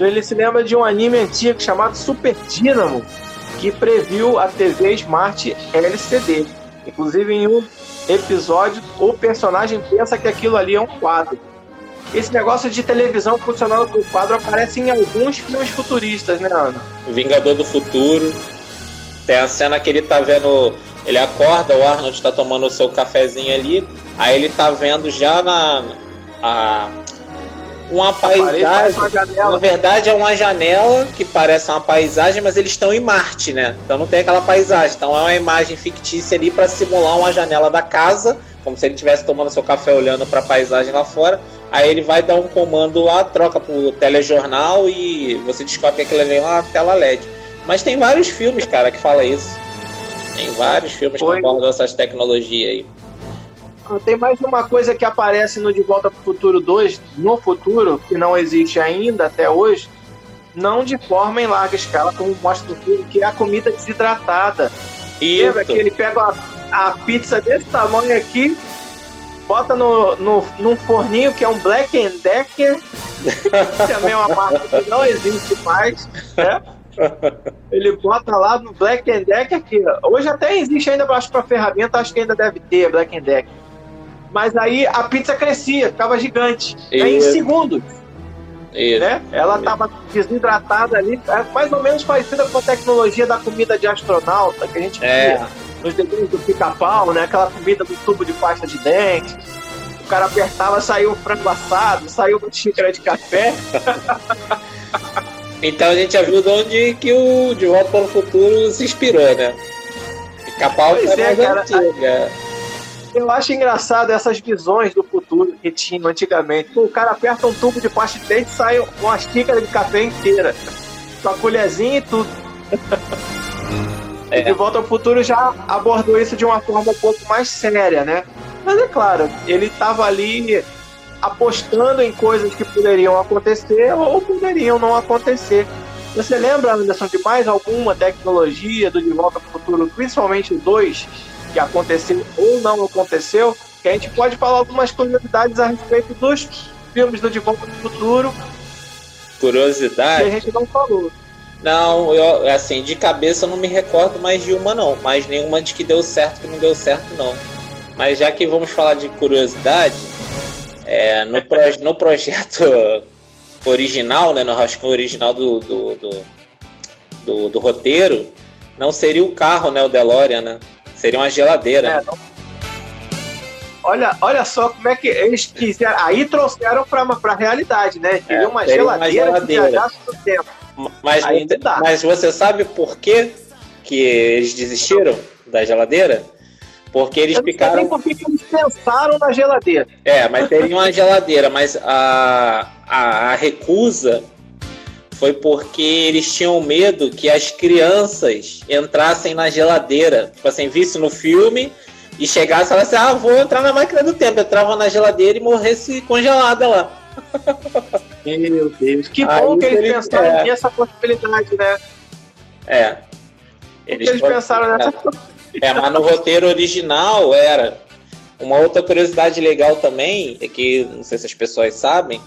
ele se lembra de um anime antigo chamado Super Dynamo, que previu a TV Smart LCD. Inclusive, em um episódio, o personagem pensa que aquilo ali é um quadro. Esse negócio de televisão funcionando com quadro aparece em alguns filmes futuristas, né, Ana? Vingador do Futuro. Tem a cena que ele tá vendo. Ele acorda, o Arnold tá tomando o seu cafezinho ali. Aí ele tá vendo já na. A, uma paisagem. Na verdade, é uma janela que parece uma paisagem, mas eles estão em Marte, né? Então não tem aquela paisagem. Então é uma imagem fictícia ali para simular uma janela da casa, como se ele estivesse tomando seu café olhando para a paisagem lá fora. Aí ele vai dar um comando lá, troca pro telejornal e você descobre que aquilo ali é uma tela LED. Mas tem vários filmes, cara, que fala isso. Tem vários filmes Foi. que abordam essas tecnologias aí. Tem mais uma coisa que aparece no De Volta para o Futuro 2, no futuro, que não existe ainda até hoje, não de forma em larga escala, como mostra no filme, que é a comida desidratada. E Lembra que ele pega a, a, pizza desse tamanho aqui, bota no, no, num forninho que é um Black and Decker, que também é uma marca que não existe mais, né? Ele bota lá no Black and Decker que hoje até existe ainda acho para ferramenta, acho que ainda deve ter Black and Decker mas aí a pizza crescia, ficava gigante. E... Aí em segundos. Isso. Né? Ela estava desidratada ali, é mais ou menos parecida com a tecnologia da comida de astronauta que a gente é. via nos desenhos do pica-pau, né? Aquela comida do tubo de pasta de dente. O cara apertava, saiu o frango assado, saiu uma xícara de café. então a gente já viu de onde que o De Volta para o Futuro se inspirou, né? Pica-pau é, mais cara, antiga. Eu acho engraçado essas visões do futuro que tinham antigamente. o cara aperta um tubo de pasta de dente e sai uma xícara de café inteira. Com a colherzinha e tudo. É. De Volta ao Futuro já abordou isso de uma forma um pouco mais séria, né? Mas é claro, ele estava ali apostando em coisas que poderiam acontecer ou poderiam não acontecer. Você lembra, Anderson, de mais alguma tecnologia do De Volta ao Futuro, principalmente o 2, que aconteceu ou não aconteceu, que a gente pode falar algumas curiosidades a respeito dos filmes do De Volta ao Futuro. Curiosidade? Que a gente não falou. Não, eu, assim, de cabeça eu não me recordo mais de uma, não. Mas nenhuma de que deu certo que não deu certo, não. Mas já que vamos falar de curiosidade, é, no, no projeto original, né, no rascunho original do do, do, do, do roteiro, não seria o carro, né, o DeLorean, né? Seria uma geladeira. É. Olha, olha só como é que eles quiseram. Aí trouxeram para a realidade, né? Queria é, uma, geladeira uma geladeira que no tempo. Mas, mas você sabe por que, que eles desistiram da geladeira? Porque eles ficaram. Por que eles pensaram na geladeira. É, mas teria uma geladeira, mas a, a, a recusa foi porque eles tinham medo que as crianças entrassem na geladeira. Tipo assim, visse no filme e chegasse e falasse, ah, vou entrar na máquina do tempo. Entrava na geladeira e morresse congelada lá. Meu Deus. Que bom que eles pensaram é. nessa possibilidade, né? É. Eles, eles pensaram nessa possibilidade É, mas no roteiro original era. Uma outra curiosidade legal também, é que não sei se as pessoas sabem,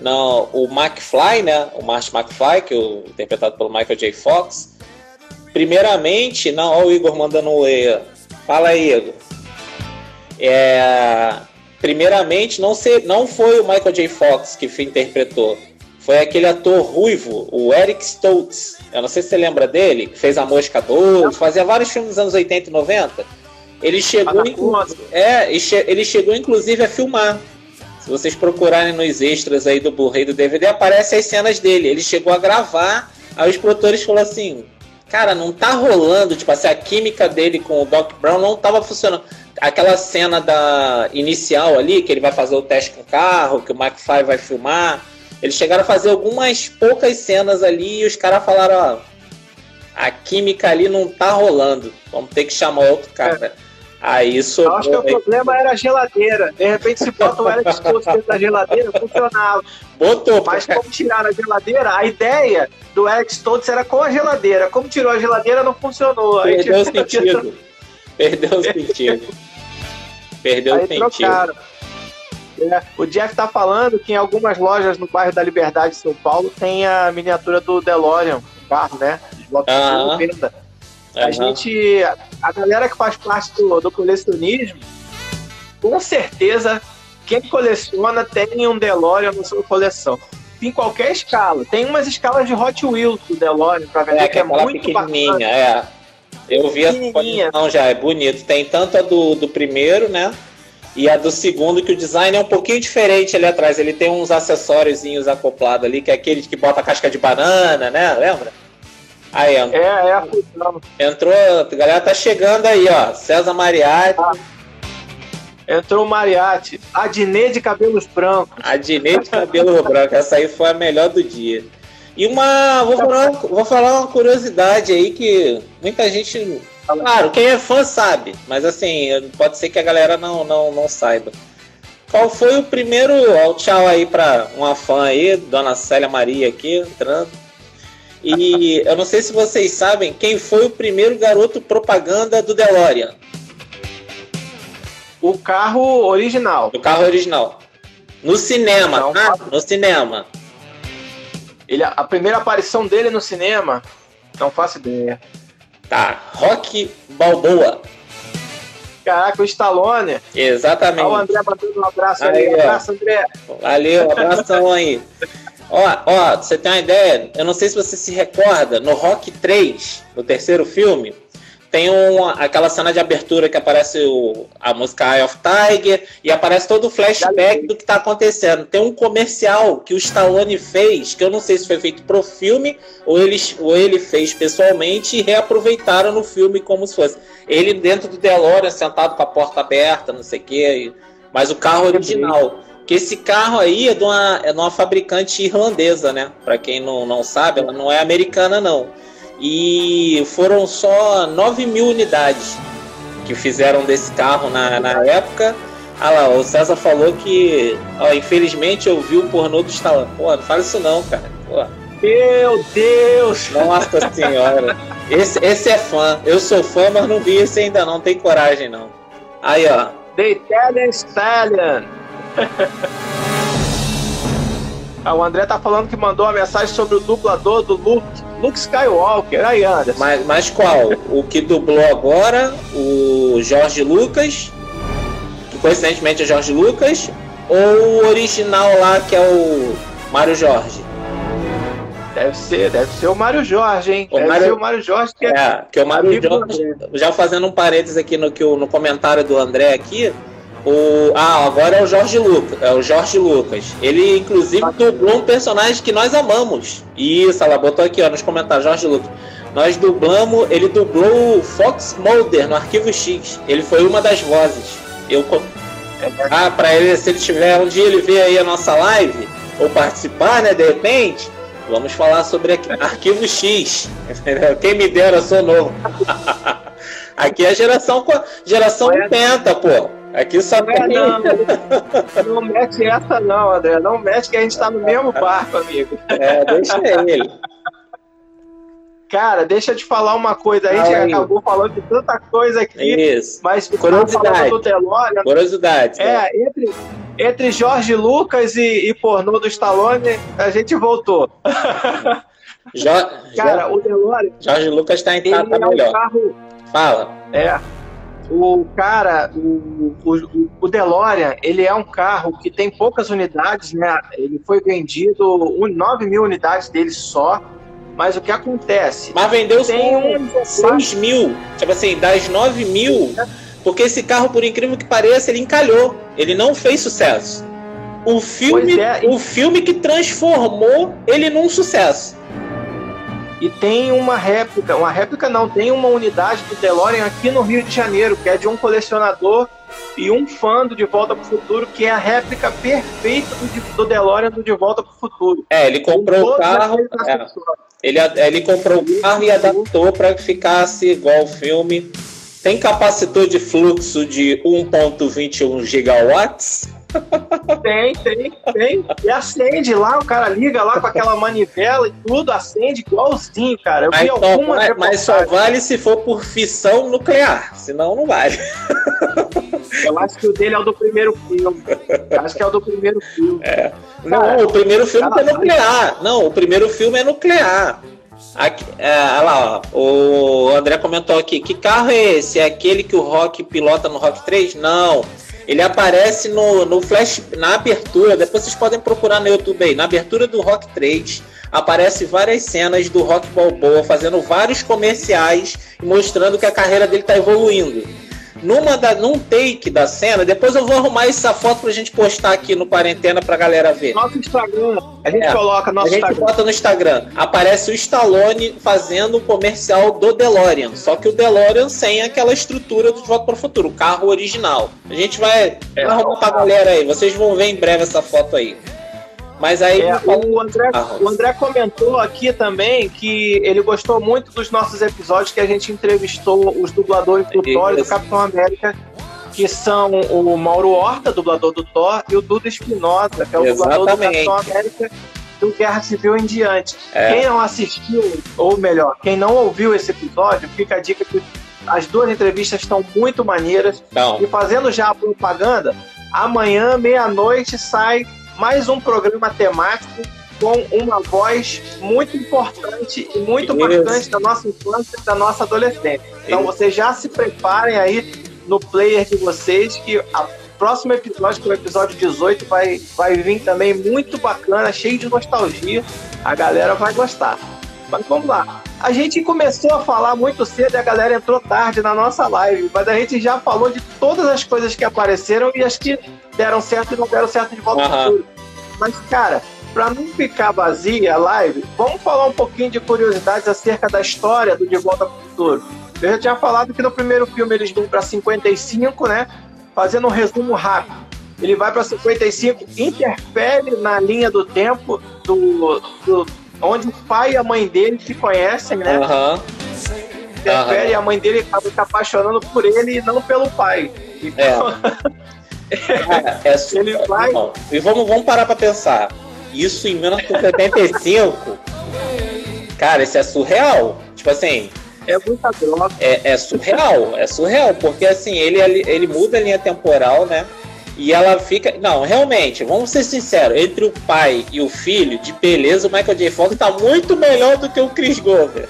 não, o McFly, né? O Marsh McFly, que é interpretado pelo Michael J. Fox. Primeiramente, não, olha o Igor mandando um oi. Fala aí, Igor. É, primeiramente, não, ser, não foi o Michael J. Fox que interpretou. Foi aquele ator ruivo, o Eric Stoltz. Eu não sei se você lembra dele, que fez A Mosca 2, fazia vários filmes nos anos 80 e 90. Ele chegou, é, ele chegou inclusive a filmar se vocês procurarem nos extras aí do Blu-ray do DVD, aparecem as cenas dele. Ele chegou a gravar, aí os produtores falaram assim: Cara, não tá rolando, tipo assim, a química dele com o Doc Brown não tava funcionando. Aquela cena da inicial ali, que ele vai fazer o teste com o carro, que o McFly vai filmar. Eles chegaram a fazer algumas poucas cenas ali e os caras falaram, ó, a química ali não tá rolando. Vamos ter que chamar outro cara. É. Aí isso. Eu acho que o problema era a geladeira. De repente, se bota o Alex Scott dentro da geladeira, funcionava. Botou. Mas como tiraram a geladeira, a ideia do Alex Stoltz era com a geladeira. Como tirou a geladeira, não funcionou. Perdeu o sentido. Perdeu o sentido. Perdeu o sentido. É, o Jeff tá falando que em algumas lojas no bairro da Liberdade, São Paulo, tem a miniatura do DeLorean, o carro, né? Ah. Venda. Uhum. A gente. A galera que faz parte do, do colecionismo, com certeza, quem coleciona tem um DeLorean na sua coleção. Em qualquer escala. Tem umas escalas de Hot Wheels do DeLorean pra vender, é, que é muito pequenininha, bacana. É. Eu vi a não já é bonito. Tem tanto a do, do primeiro, né? E a do segundo, que o design é um pouquinho diferente ali atrás. Ele tem uns acessóriozinhos acoplados ali, que é aquele que bota casca de banana, né? Lembra? Aí, é, é a. Entrou, a galera tá chegando aí, ó. César Mariatti. Ah. Entrou o Mariatti. Adnê de cabelos brancos. Adnê de cabelos brancos. Essa aí foi a melhor do dia. E uma. Vou falar, vou falar uma curiosidade aí que muita gente. Claro, quem é fã sabe, mas assim, pode ser que a galera não, não, não saiba. Qual foi o primeiro. Ó, tchau aí pra uma fã aí, Dona Célia Maria aqui, entrando. E eu não sei se vocês sabem quem foi o primeiro garoto propaganda do DeLorean. O carro original. O carro original. No cinema, não, tá? No cinema. Ele, a primeira aparição dele no cinema, não faço ideia. Tá, Rock Balboa. Caraca, o Stallone. Exatamente. Olha o André batendo um abraço aí. aí. Um abraço, André. Valeu, um abração aí. Ó, ó, você tem uma ideia? Eu não sei se você se recorda, no Rock 3, no terceiro filme, tem uma, aquela cena de abertura que aparece o, a música Eye of Tiger e aparece todo o flashback do que está acontecendo. Tem um comercial que o Stallone fez, que eu não sei se foi feito pro filme ou ele, ou ele fez pessoalmente e reaproveitaram no filme como se fosse. Ele dentro do DeLorean, sentado com a porta aberta, não sei o quê, mas o carro original. Que esse carro aí é de uma, é de uma fabricante irlandesa, né? Para quem não, não sabe, ela não é americana, não. E foram só 9 mil unidades que fizeram desse carro na, na época. Ah lá, o César falou que, ó, infelizmente, eu vi o pornô do Stallone. Pô, não fala isso não, cara. Pô. Meu Deus! Nossa senhora. Esse, esse é fã. Eu sou fã, mas não vi esse ainda não. Tem coragem, não. Aí, ó. The Italian Stallion. ah, o André tá falando que mandou uma mensagem sobre o dublador do Luke, Luke Skywalker. Aí, Anderson. Mas, mas qual? o que dublou agora? O Jorge Lucas? Que coincidentemente é Jorge Lucas? Ou o original lá que é o Mário Jorge? Deve ser, deve ser o Mário Jorge, hein? O deve Mário... ser o Mário Jorge que é. É, que o Mário Jorge. Já fazendo um parênteses aqui no, que no comentário do André aqui, o, ah, agora é o Jorge Lucas. É o Jorge Lucas. Ele, inclusive, dublou um personagem que nós amamos. Isso, ela botou aqui ó, nos comentários, Jorge Lucas. Nós dublamos, ele dublou o Fox Mulder no Arquivo X. Ele foi uma das vozes. Eu, ah, para ele, se ele tiver um dia ele ver aí a nossa live, ou participar, né, de repente, vamos falar sobre Arquivo X. Quem me dera, sou novo. Aqui é geração, geração 80, pô. Aqui só não, é, não, não mete essa não, André. Não mete que a gente tá no mesmo barco, amigo. É, deixa ele. Cara, deixa eu te falar uma coisa. A gente ah, acabou falando de tanta coisa aqui. Isso. Mas curiosidade. Do DeLorean, curiosidade. É, né? entre, entre Jorge Lucas e, e pornô do Stallone, a gente voltou. Jo, Cara, jo, o DeLorean. Jorge Lucas tá em tá, tá melhor. É um carro, Fala. É. O cara, o, o, o DeLorean, ele é um carro que tem poucas unidades, né? Ele foi vendido 9 mil unidades dele só. Mas o que acontece? Mas vendeu tem um 6 mil. Tipo assim, das 9 mil. Porque esse carro, por incrível que pareça, ele encalhou. Ele não fez sucesso. O filme, é, o filme que transformou ele num sucesso. E tem uma réplica, uma réplica não, tem uma unidade do DeLorean aqui no Rio de Janeiro, que é de um colecionador e um fã do De Volta para o Futuro, que é a réplica perfeita do, do DeLorean do De Volta para o Futuro. É, ele comprou o carro. É, ele, ele comprou o carro e adaptou para que ficasse igual o filme. Tem capacitor de fluxo de 1.21 gigawatts tem, tem, tem. E acende lá, o cara liga lá com aquela manivela e tudo, acende igualzinho, cara. Eu mas, vi só, mas, mas só vale se for por fissão nuclear, senão não vale. Eu acho que o dele é o do primeiro filme. Eu acho que é o do primeiro filme. É. Cara, não, o primeiro filme é nuclear. Não, o primeiro filme é nuclear. Aqui, é, olha lá, ó, o André comentou aqui: que carro é esse? É aquele que o Rock pilota no Rock 3? Não. Ele aparece no, no flash, na abertura, depois vocês podem procurar no YouTube aí, na abertura do Rock 3, aparece várias cenas do Rock Balboa fazendo vários comerciais e mostrando que a carreira dele está evoluindo. Numa da, num take da cena, depois eu vou arrumar essa foto pra gente postar aqui no quarentena pra galera ver. Nosso Instagram, a gente é, coloca nosso A gente Instagram. bota no Instagram. Aparece o Stallone fazendo o comercial do DeLorean, só que o DeLorean sem aquela estrutura do De Volta para o Futuro, o carro original. A gente vai, é, vai arrumar pra galera aí, vocês vão ver em breve essa foto aí. Mas aí. É, o, André, o André comentou aqui também que ele gostou muito dos nossos episódios que a gente entrevistou os dubladores do Thor e do Capitão América, que são o Mauro Horta, dublador do Thor, e o Duda Espinosa, que é o Exatamente. dublador do Capitão América do Guerra Civil em diante. É. Quem não assistiu, ou melhor, quem não ouviu esse episódio, fica a dica que as duas entrevistas estão muito maneiras. E fazendo já a propaganda, amanhã, meia-noite, sai mais um programa temático com uma voz muito importante e muito Isso. marcante da nossa infância e da nossa adolescência. Então Isso. vocês já se preparem aí no player de vocês que o próximo episódio, que é o episódio 18, vai, vai vir também muito bacana, cheio de nostalgia. A galera vai gostar. Mas vamos lá. A gente começou a falar muito cedo e a galera entrou tarde na nossa live, mas a gente já falou de todas as coisas que apareceram e as que deram certo e não deram certo de volta uhum. futuro. Mas, cara, para não ficar vazia a live, vamos falar um pouquinho de curiosidades acerca da história do De Volta para o Futuro. Eu já tinha falado que no primeiro filme eles vão para 55, né? Fazendo um resumo rápido. Ele vai para 55, interfere na linha do tempo do, do onde o pai e a mãe dele se conhecem, né? Uhum. Interfere uhum. e a mãe dele acaba se apaixonando por ele e não pelo pai. Então, é. é ele vai... E vamos, vamos parar pra pensar. Isso em 1975, cara, isso é surreal. Tipo assim. É muita droga. É, é surreal, é surreal, porque assim, ele, ele muda a linha temporal, né? E ela fica. Não, realmente, vamos ser sinceros, entre o pai e o filho, de beleza, o Michael J. Fox tá muito melhor do que o Chris Glover.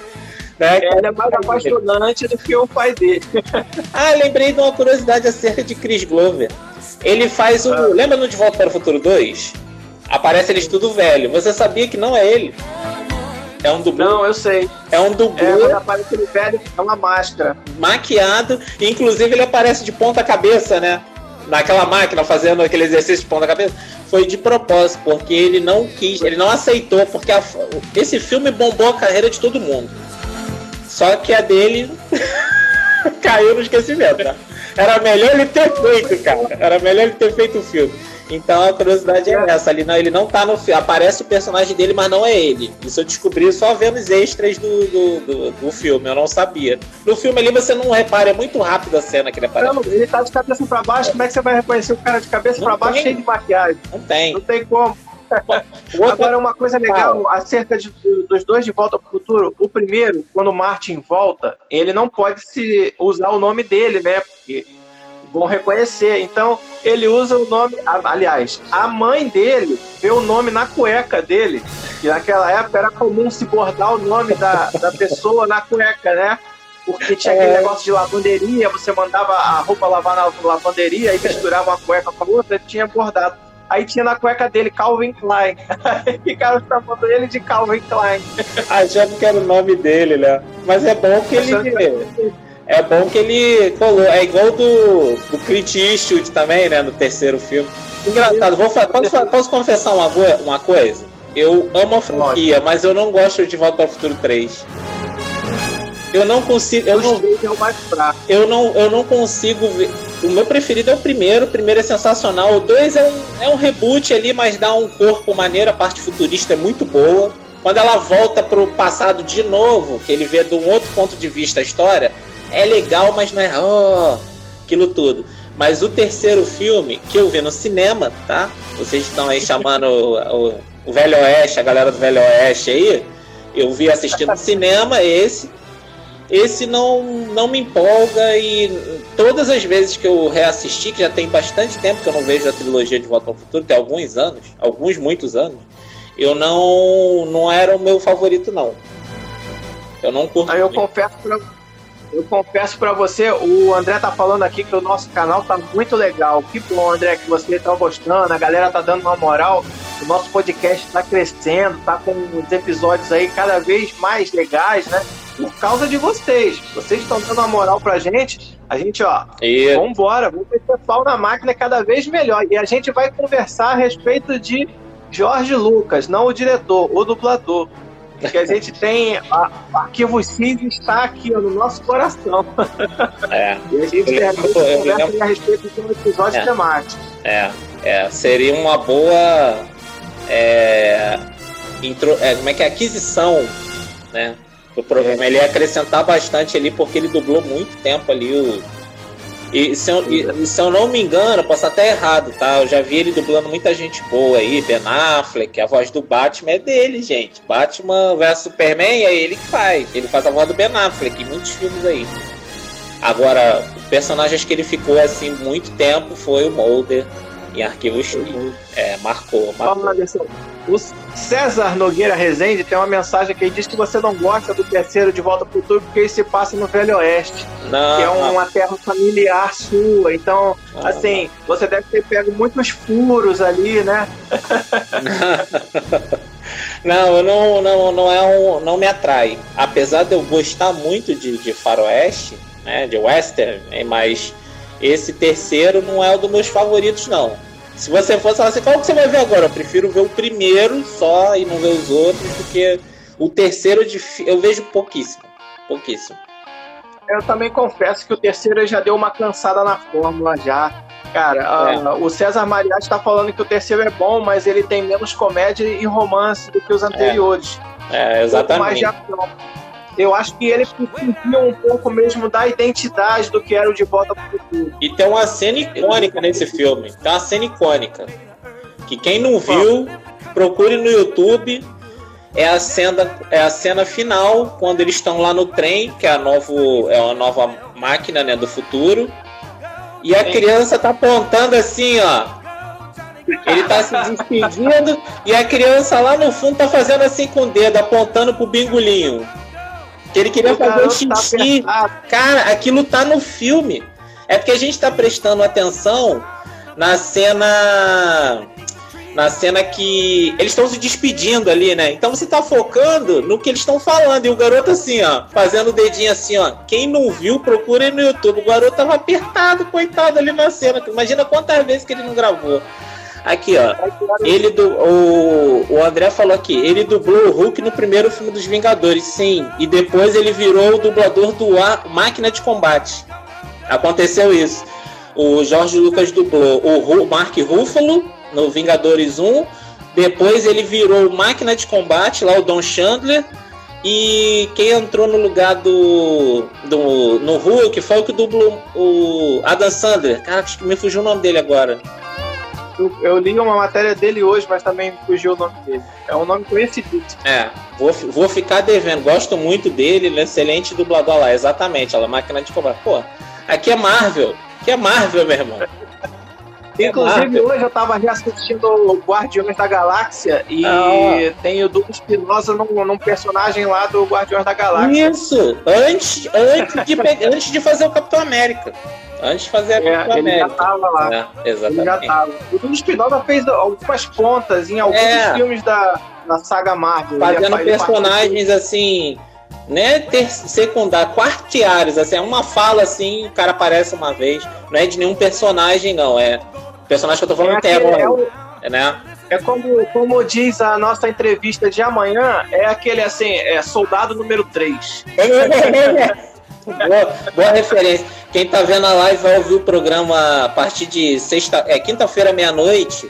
Né? Ele é mais apaixonante do que o pai dele. ah, lembrei de uma curiosidade acerca de Chris Glover. Ele faz o. Ah. Lembra no De Volta para o Futuro 2? Aparece eles tudo velho. Você sabia que não é ele? É um dublê. Não, eu sei. É um dublê. É, quando aparece ele velho, é uma máscara. Maquiado. Inclusive, ele aparece de ponta cabeça, né? naquela máquina fazendo aquele exercício de pão na cabeça, foi de propósito, porque ele não quis, ele não aceitou, porque a, esse filme bombou a carreira de todo mundo. Só que a dele caiu no esquecimento. Né? Era melhor ele ter feito, cara. Era melhor ele ter feito o filme. Então a curiosidade é essa. Ali não, ele não tá no filme. Aparece o personagem dele, mas não é ele. Isso eu descobri só vendo os extras do, do, do, do filme. Eu não sabia. No filme ali você não repara, é muito rápido a cena que ele aparece. Não, ele tá de cabeça pra baixo. Como é que você vai reconhecer o cara de cabeça não pra baixo cheio de maquiagem? Não tem. Não tem como. Agora, uma coisa legal acerca de, dos dois de Volta para o Futuro, o primeiro, quando o Martin volta, ele não pode se usar o nome dele, né? Porque vão reconhecer. Então, ele usa o nome. Aliás, a mãe dele vê o nome na cueca dele. Que naquela época era comum se bordar o nome da, da pessoa na cueca, né? Porque tinha aquele é. negócio de lavanderia, você mandava a roupa lavar na lavanderia e misturava uma cueca com a outra, e tinha bordado. Aí tinha na cueca dele Calvin Klein. Aí ficaram chamando ele de Calvin Klein. Achando que era o nome dele, né? Mas é bom que ele. É bom que ele colou. É igual do, do Clint Eastwood também, né? No terceiro filme. Engraçado, vou, posso, posso confessar uma, uma coisa? Eu amo a franquia, mas eu não gosto de Volta ao Futuro 3. Eu não consigo. Eu não, eu não, eu não consigo ver. O meu preferido é o primeiro. O primeiro é sensacional. O dois é um, é um reboot ali, mas dá um corpo maneiro. A parte futurista é muito boa. Quando ela volta pro passado de novo, que ele vê de um outro ponto de vista a história, é legal, mas não é oh, aquilo tudo. Mas o terceiro filme que eu vi no cinema, tá? Vocês estão aí chamando o, o, o Velho Oeste, a galera do Velho Oeste aí. Eu vi assistindo no cinema esse. Esse não, não me empolga e todas as vezes que eu reassisti, que já tem bastante tempo que eu não vejo a trilogia de Volta ao Futuro, tem alguns anos, alguns muitos anos, eu não não era o meu favorito não. Eu não curto. Aí eu confesso pra eu confesso para você, o André tá falando aqui que o nosso canal tá muito legal. Que bom, André, que você tá gostando, a galera tá dando uma moral. O nosso podcast tá crescendo, tá com os episódios aí cada vez mais legais, né? Por causa de vocês. Vocês estão dando uma moral pra gente. A gente, ó, e... vambora, vamos meter pau na máquina cada vez melhor. E a gente vai conversar a respeito de Jorge Lucas, não o diretor, o dublador que a gente tem a, o arquivo X está aqui ó, no nosso coração. É. e a gente eu lembro, conversa a respeito de um episódio é. temático. É, é, seria uma boa é, intro, é, como é que é? aquisição, né? O programa. É. Ele ia acrescentar bastante ali, porque ele dublou muito tempo ali o e se, eu, e se eu não me engano, posso até errado, tá? Eu já vi ele dublando muita gente boa aí, Ben Affleck, a voz do Batman é dele, gente. Batman vs Superman é ele que faz. Ele faz a voz do Ben Affleck em muitos filmes aí. Agora, personagens que ele ficou assim muito tempo foi o Mulder em Arquivo X. É, marcou, marcou. O César Nogueira Rezende tem uma mensagem que ele diz que você não gosta do terceiro de Volta pro Futuro porque ele se passa no Velho Oeste, não, que é uma não. terra familiar sua. Então, não, assim, você deve ter pego muitos furos ali, né? não, eu não, não, não, é um, não me atrai. Apesar de eu gostar muito de, de faroeste, né, de western, mas esse terceiro não é um dos meus favoritos, não. Se você fosse falar assim, qual que você vai ver agora? Eu prefiro ver o primeiro só e não ver os outros, porque o terceiro eu vejo pouquíssimo. Pouquíssimo. Eu também confesso que o terceiro já deu uma cansada na fórmula já. Cara, é. uh, o César Mariatti está falando que o terceiro é bom, mas ele tem menos comédia e romance do que os anteriores. É, é exatamente. Um mais de ação eu acho que ele fugia um pouco mesmo da identidade do que era o De Volta para o Futuro. E tem uma cena icônica nesse filme. Tem uma cena icônica. Que quem não viu, procure no YouTube. É a cena, é a cena final, quando eles estão lá no trem, que é a, novo, é uma nova máquina né, do futuro. E a criança tá apontando assim, ó. Ele tá se despedindo e a criança lá no fundo tá fazendo assim com o dedo, apontando pro bingolinho. Que ele queria o fazer o xixi. Tá Cara, aquilo tá no filme. É porque a gente tá prestando atenção na cena. Na cena que eles estão se despedindo ali, né? Então você tá focando no que eles estão falando. E o garoto assim, ó, fazendo o dedinho assim, ó. Quem não viu, procure no YouTube. O garoto tava apertado, coitado, ali na cena. Imagina quantas vezes que ele não gravou. Aqui, ó. Ele do, o, o André falou aqui, ele dublou o Hulk no primeiro filme dos Vingadores, sim. E depois ele virou o dublador do A, Máquina de Combate. Aconteceu isso. O Jorge Lucas dublou o Mark Ruffalo no Vingadores 1. Depois ele virou Máquina de Combate, lá o Don Chandler. E quem entrou no lugar do, do no Hulk foi o que dublou o Adam Sandler. Cara, acho que me fugiu o nome dele agora. Eu, eu, li uma matéria dele hoje, mas também fugiu o nome dele. É um nome conhecido. É, vou, vou ficar devendo. Gosto muito dele, ele é excelente dublador lá, exatamente. Ela máquina de cobrar. Pô, aqui é Marvel. Aqui é Marvel, meu irmão. Inclusive, hoje eu tava reassistindo Guardiões da Galáxia e ah. tem o Duque Espinosa num, num, personagem lá do Guardiões da Galáxia. Isso! Antes, antes, de, antes de fazer o Capitão América. Antes de fazer a é, Capitão ele América. já tava lá. É, exatamente. Ele já tava. O Espinosa fez algumas pontas em alguns é. filmes da, da saga Marvel. Fazendo personagens assim né, ter secundário, quartiários, assim, é uma fala assim, o cara aparece uma vez, não é de nenhum personagem, não, é personagem que eu tô falando é, é, é, o, né? É como, como diz a nossa entrevista de amanhã, é aquele assim, é soldado número 3. boa, boa referência. Quem tá vendo a live vai ouvir o programa a partir de sexta, é quinta-feira, meia-noite,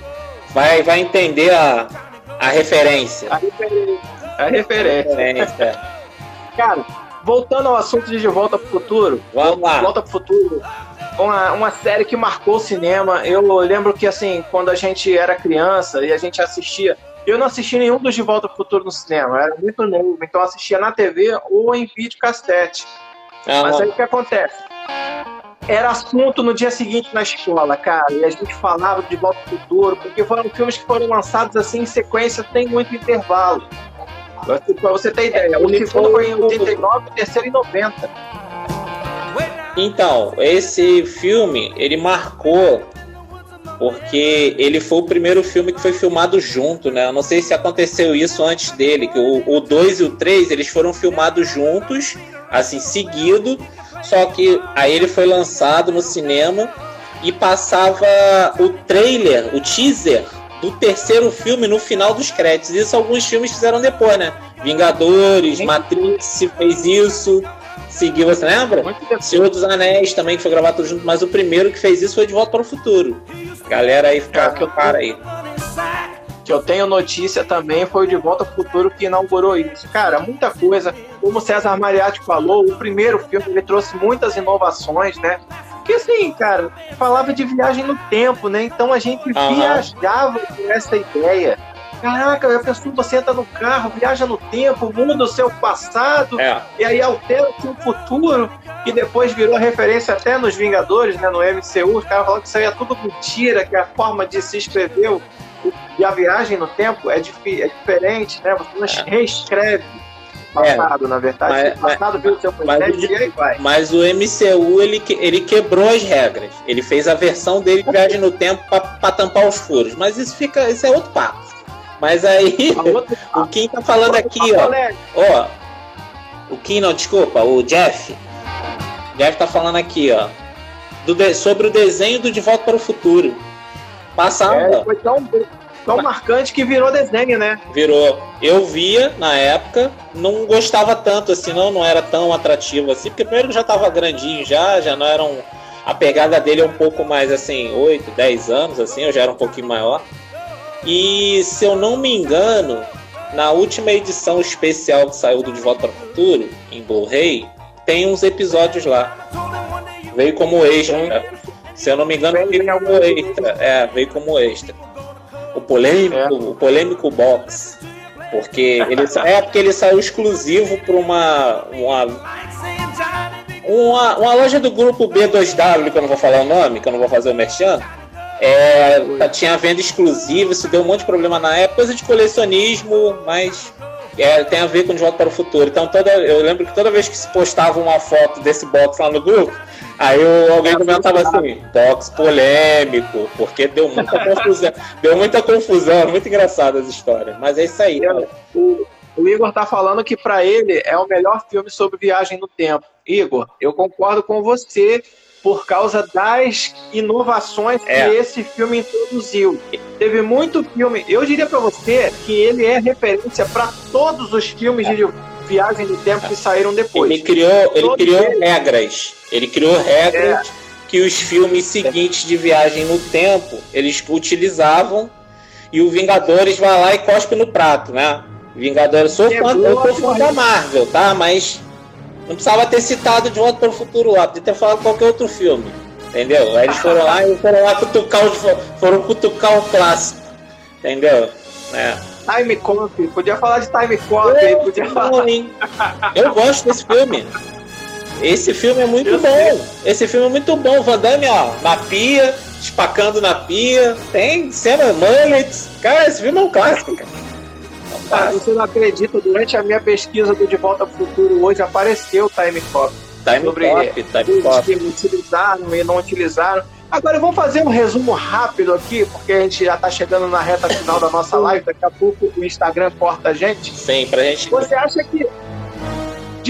vai, vai entender a, a referência. A referência. A referência. A referência. Cara, voltando ao assunto de De Volta pro Futuro. Vamos lá. Volta pro Futuro uma, uma série que marcou o cinema. Eu lembro que, assim, quando a gente era criança e a gente assistia. Eu não assisti nenhum dos De Volta ao Futuro no cinema, eu era muito novo, então assistia na TV ou em vídeo cassete. Ah, Mas aí o que acontece? Era assunto no dia seguinte na escola, cara, e a gente falava de Volta ao Futuro, porque foram filmes que foram lançados assim em sequência, sem muito intervalo. Pra você ter ideia, o segundo foi em 89 e o terceiro em 90. Então, esse filme, ele marcou porque ele foi o primeiro filme que foi filmado junto, né? Eu não sei se aconteceu isso antes dele, que o 2 e o 3, eles foram filmados juntos, assim, seguido, só que aí ele foi lançado no cinema e passava o trailer, o teaser do terceiro filme no final dos créditos. Isso alguns filmes fizeram depois, né? Vingadores, Matrix fez isso seguiu, você lembra? Senhor dos Anéis também, que foi gravado tudo junto, mas o primeiro que fez isso foi De Volta para o Futuro. Galera aí fica eu para aí. Que eu tenho notícia também foi o De Volta para o Futuro que inaugurou isso. Cara, muita coisa. Como César Mariatti falou, o primeiro filme ele trouxe muitas inovações, né? Porque assim, cara, falava de viagem no tempo, né? Então a gente uhum. viajava com essa ideia. Caraca, a pessoa você entra no carro, viaja no tempo, muda o seu passado, é. e aí altera o seu futuro, que depois virou referência até nos Vingadores, né, no MCU, os caras falaram que isso aí é tudo mentira, que a forma de se escrever e a viagem no tempo é, é diferente, né? Você não é. reescreve passado, é, na verdade. Mas, passado viu o seu presente e aí vai. Mas o MCU, ele, ele quebrou as regras. Ele fez a versão dele de viagem no tempo para tampar os furos. Mas isso fica. Isso é outro papo. Mas aí, o Kim tá falando aqui, ó. Ó. O Kim, não, desculpa, o Jeff. Jeff tá falando aqui, ó. Do sobre o desenho do De Volta para o Futuro. Passava. É, foi tão, tão marcante que virou desenho, né? Virou. Eu via na época, não gostava tanto assim, não, não era tão atrativo assim, porque primeiro já tava grandinho já, já não era um. A pegada dele é um pouco mais assim, 8, 10 anos, assim, eu já era um pouquinho maior. E se eu não me engano, na última edição especial que saiu do De Volta para o Futuro, em Blu-ray, tem uns episódios lá. Veio como extra. Se eu não me engano, veio como extra. É, veio como extra. O polêmico, é. o polêmico box. Porque ele, é porque ele saiu exclusivo para uma, uma, uma, uma loja do grupo B2W, que eu não vou falar o nome, que eu não vou fazer o merchan é, tinha venda exclusiva, isso deu um monte de problema na época, coisa de colecionismo, mas é, tem a ver com De Volta para o Futuro. Então toda, eu lembro que toda vez que se postava uma foto desse box lá no grupo, aí eu, alguém comentava assim, box polêmico, porque deu muita confusão, deu muita confusão, muito engraçada as histórias. Mas é isso aí. O, o Igor tá falando que para ele é o melhor filme sobre viagem no tempo. Igor, eu concordo com você por causa das inovações é. que esse filme introduziu. Teve muito filme, eu diria para você que ele é referência para todos os filmes é. de viagem no tempo que saíram depois. Ele criou, ele criou regras. Ele criou regras é. que os filmes seguintes de viagem no tempo eles utilizavam e o Vingadores vai lá e cospe no prato, né? Vingadores, sou fã, eu sou fã da Marvel, tá? Mas não precisava ter citado De Volta para o Futuro lá, podia ter falado qualquer outro filme. Entendeu? Aí eles foram lá e foram lá cutucar o, foram cutucar o clássico. Entendeu? É. Time Cop, podia falar de Time Cop, eu, podia falar. Eu gosto desse filme. Esse filme é muito eu bom. Sei. Esse filme é muito bom. Van Damme, ó, na pia, espacando na pia. Tem cena mullets. Cara, esse filme é um clássico, cara. Ah, você não acredita, durante a minha pesquisa do De Volta ao Futuro hoje apareceu o Time Cop. Time sobre Cop, Time Cop. que utilizaram e não utilizaram. Agora vamos fazer um resumo rápido aqui, porque a gente já está chegando na reta final da nossa live. Daqui a pouco o Instagram corta a gente. Sim, pra gente. Você acha que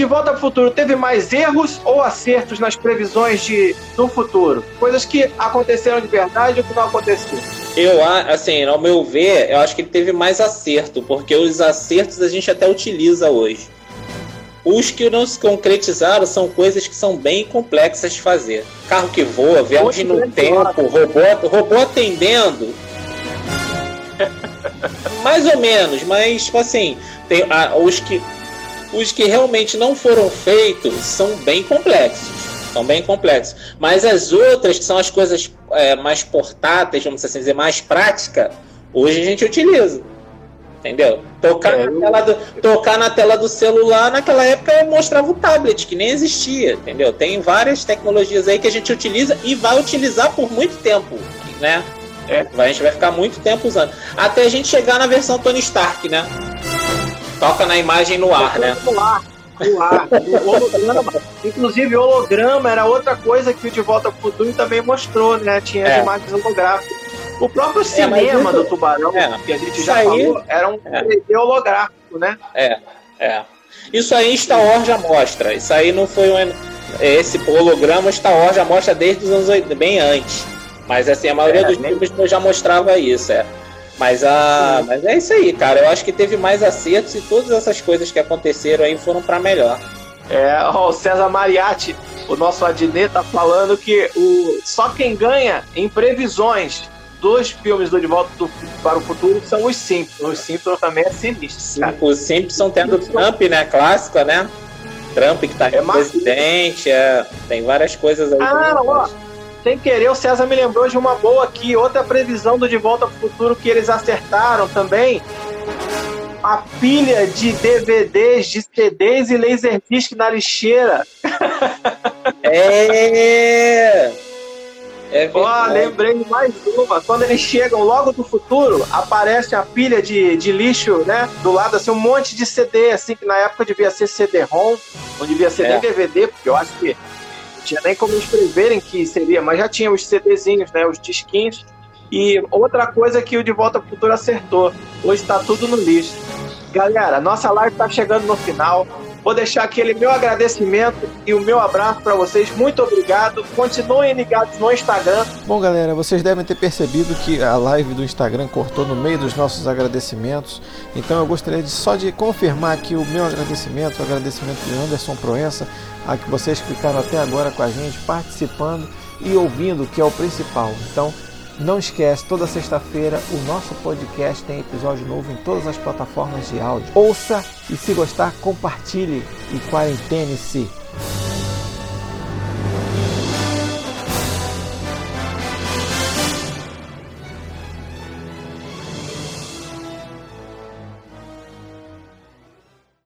de Volta ao Futuro teve mais erros ou acertos nas previsões de, do futuro? Coisas que aconteceram de verdade ou que não aconteceram? Eu, assim, ao meu ver, eu acho que ele teve mais acerto, porque os acertos a gente até utiliza hoje. Os que não se concretizaram são coisas que são bem complexas de fazer. Carro que voa, viagem no tempo, robô, robô atendendo. Mais ou menos, mas tipo assim, tem, ah, os, que, os que realmente não foram feitos são bem complexos. São bem complexos. Mas as outras, que são as coisas é, mais portáteis, vamos assim dizer, mais prática, hoje a gente utiliza. Entendeu? Tocar, é, na tela do, tocar na tela do celular, naquela época mostrava o tablet, que nem existia, entendeu? Tem várias tecnologias aí que a gente utiliza e vai utilizar por muito tempo, né? É. A gente vai ficar muito tempo usando. Até a gente chegar na versão Tony Stark, né? Toca na imagem no ar, né? No ar, no ar, holograma. Inclusive, holograma era outra coisa que o De Volta pro Futuro também mostrou, né? Tinha é. as imagens holográficas. O próprio é, cinema do Tubarão, é, que a gente já aí, falou, era um é. holográfico, né? É, é. Isso aí Star Wars já mostra. Isso aí não foi um. Esse holograma Star Wars já mostra desde os anos 80, bem antes. Mas assim, a maioria é, dos filmes já mostrava isso, é. Mas, a, mas é isso aí, cara. Eu acho que teve mais acertos e todas essas coisas que aconteceram aí foram para melhor. É, ó, o César Mariatti, o nosso Adnet, tá falando que o, só quem ganha em previsões dois filmes do De Volta do, para o Futuro são os Simpsons. Os Simpsons também é sinistro. Os Simpsons tendo Trump, né? Clássica, né? Trump que tá é presidente, é, tem várias coisas aí. Ah, ó, sem querer, o César me lembrou de uma boa aqui. Outra previsão do De Volta para o Futuro que eles acertaram também. A pilha de DVDs, de CDs e Laserdisc na lixeira. É! É Ó, lembrei de mais uma. Quando eles chegam logo do futuro, aparece a pilha de, de lixo, né? Do lado, assim, um monte de CD, assim, que na época devia ser CD-ROM, não devia ser é. nem DVD, porque eu acho que não tinha nem como escreverem que seria, mas já tinha os CDzinhos, né? Os disquinhos. E outra coisa que o De Volta ao Futuro acertou. Hoje está tudo no lixo. Galera, nossa live está chegando no final. Vou deixar aquele meu agradecimento e o meu abraço para vocês. Muito obrigado. Continuem ligados no Instagram. Bom, galera, vocês devem ter percebido que a live do Instagram cortou no meio dos nossos agradecimentos. Então eu gostaria de, só de confirmar aqui o meu agradecimento, o agradecimento de Anderson Proença, a que vocês ficaram até agora com a gente, participando e ouvindo, que é o principal. Então, não esquece, toda sexta-feira o nosso podcast tem episódio novo em todas as plataformas de áudio. Ouça e se gostar, compartilhe e quarentene-se.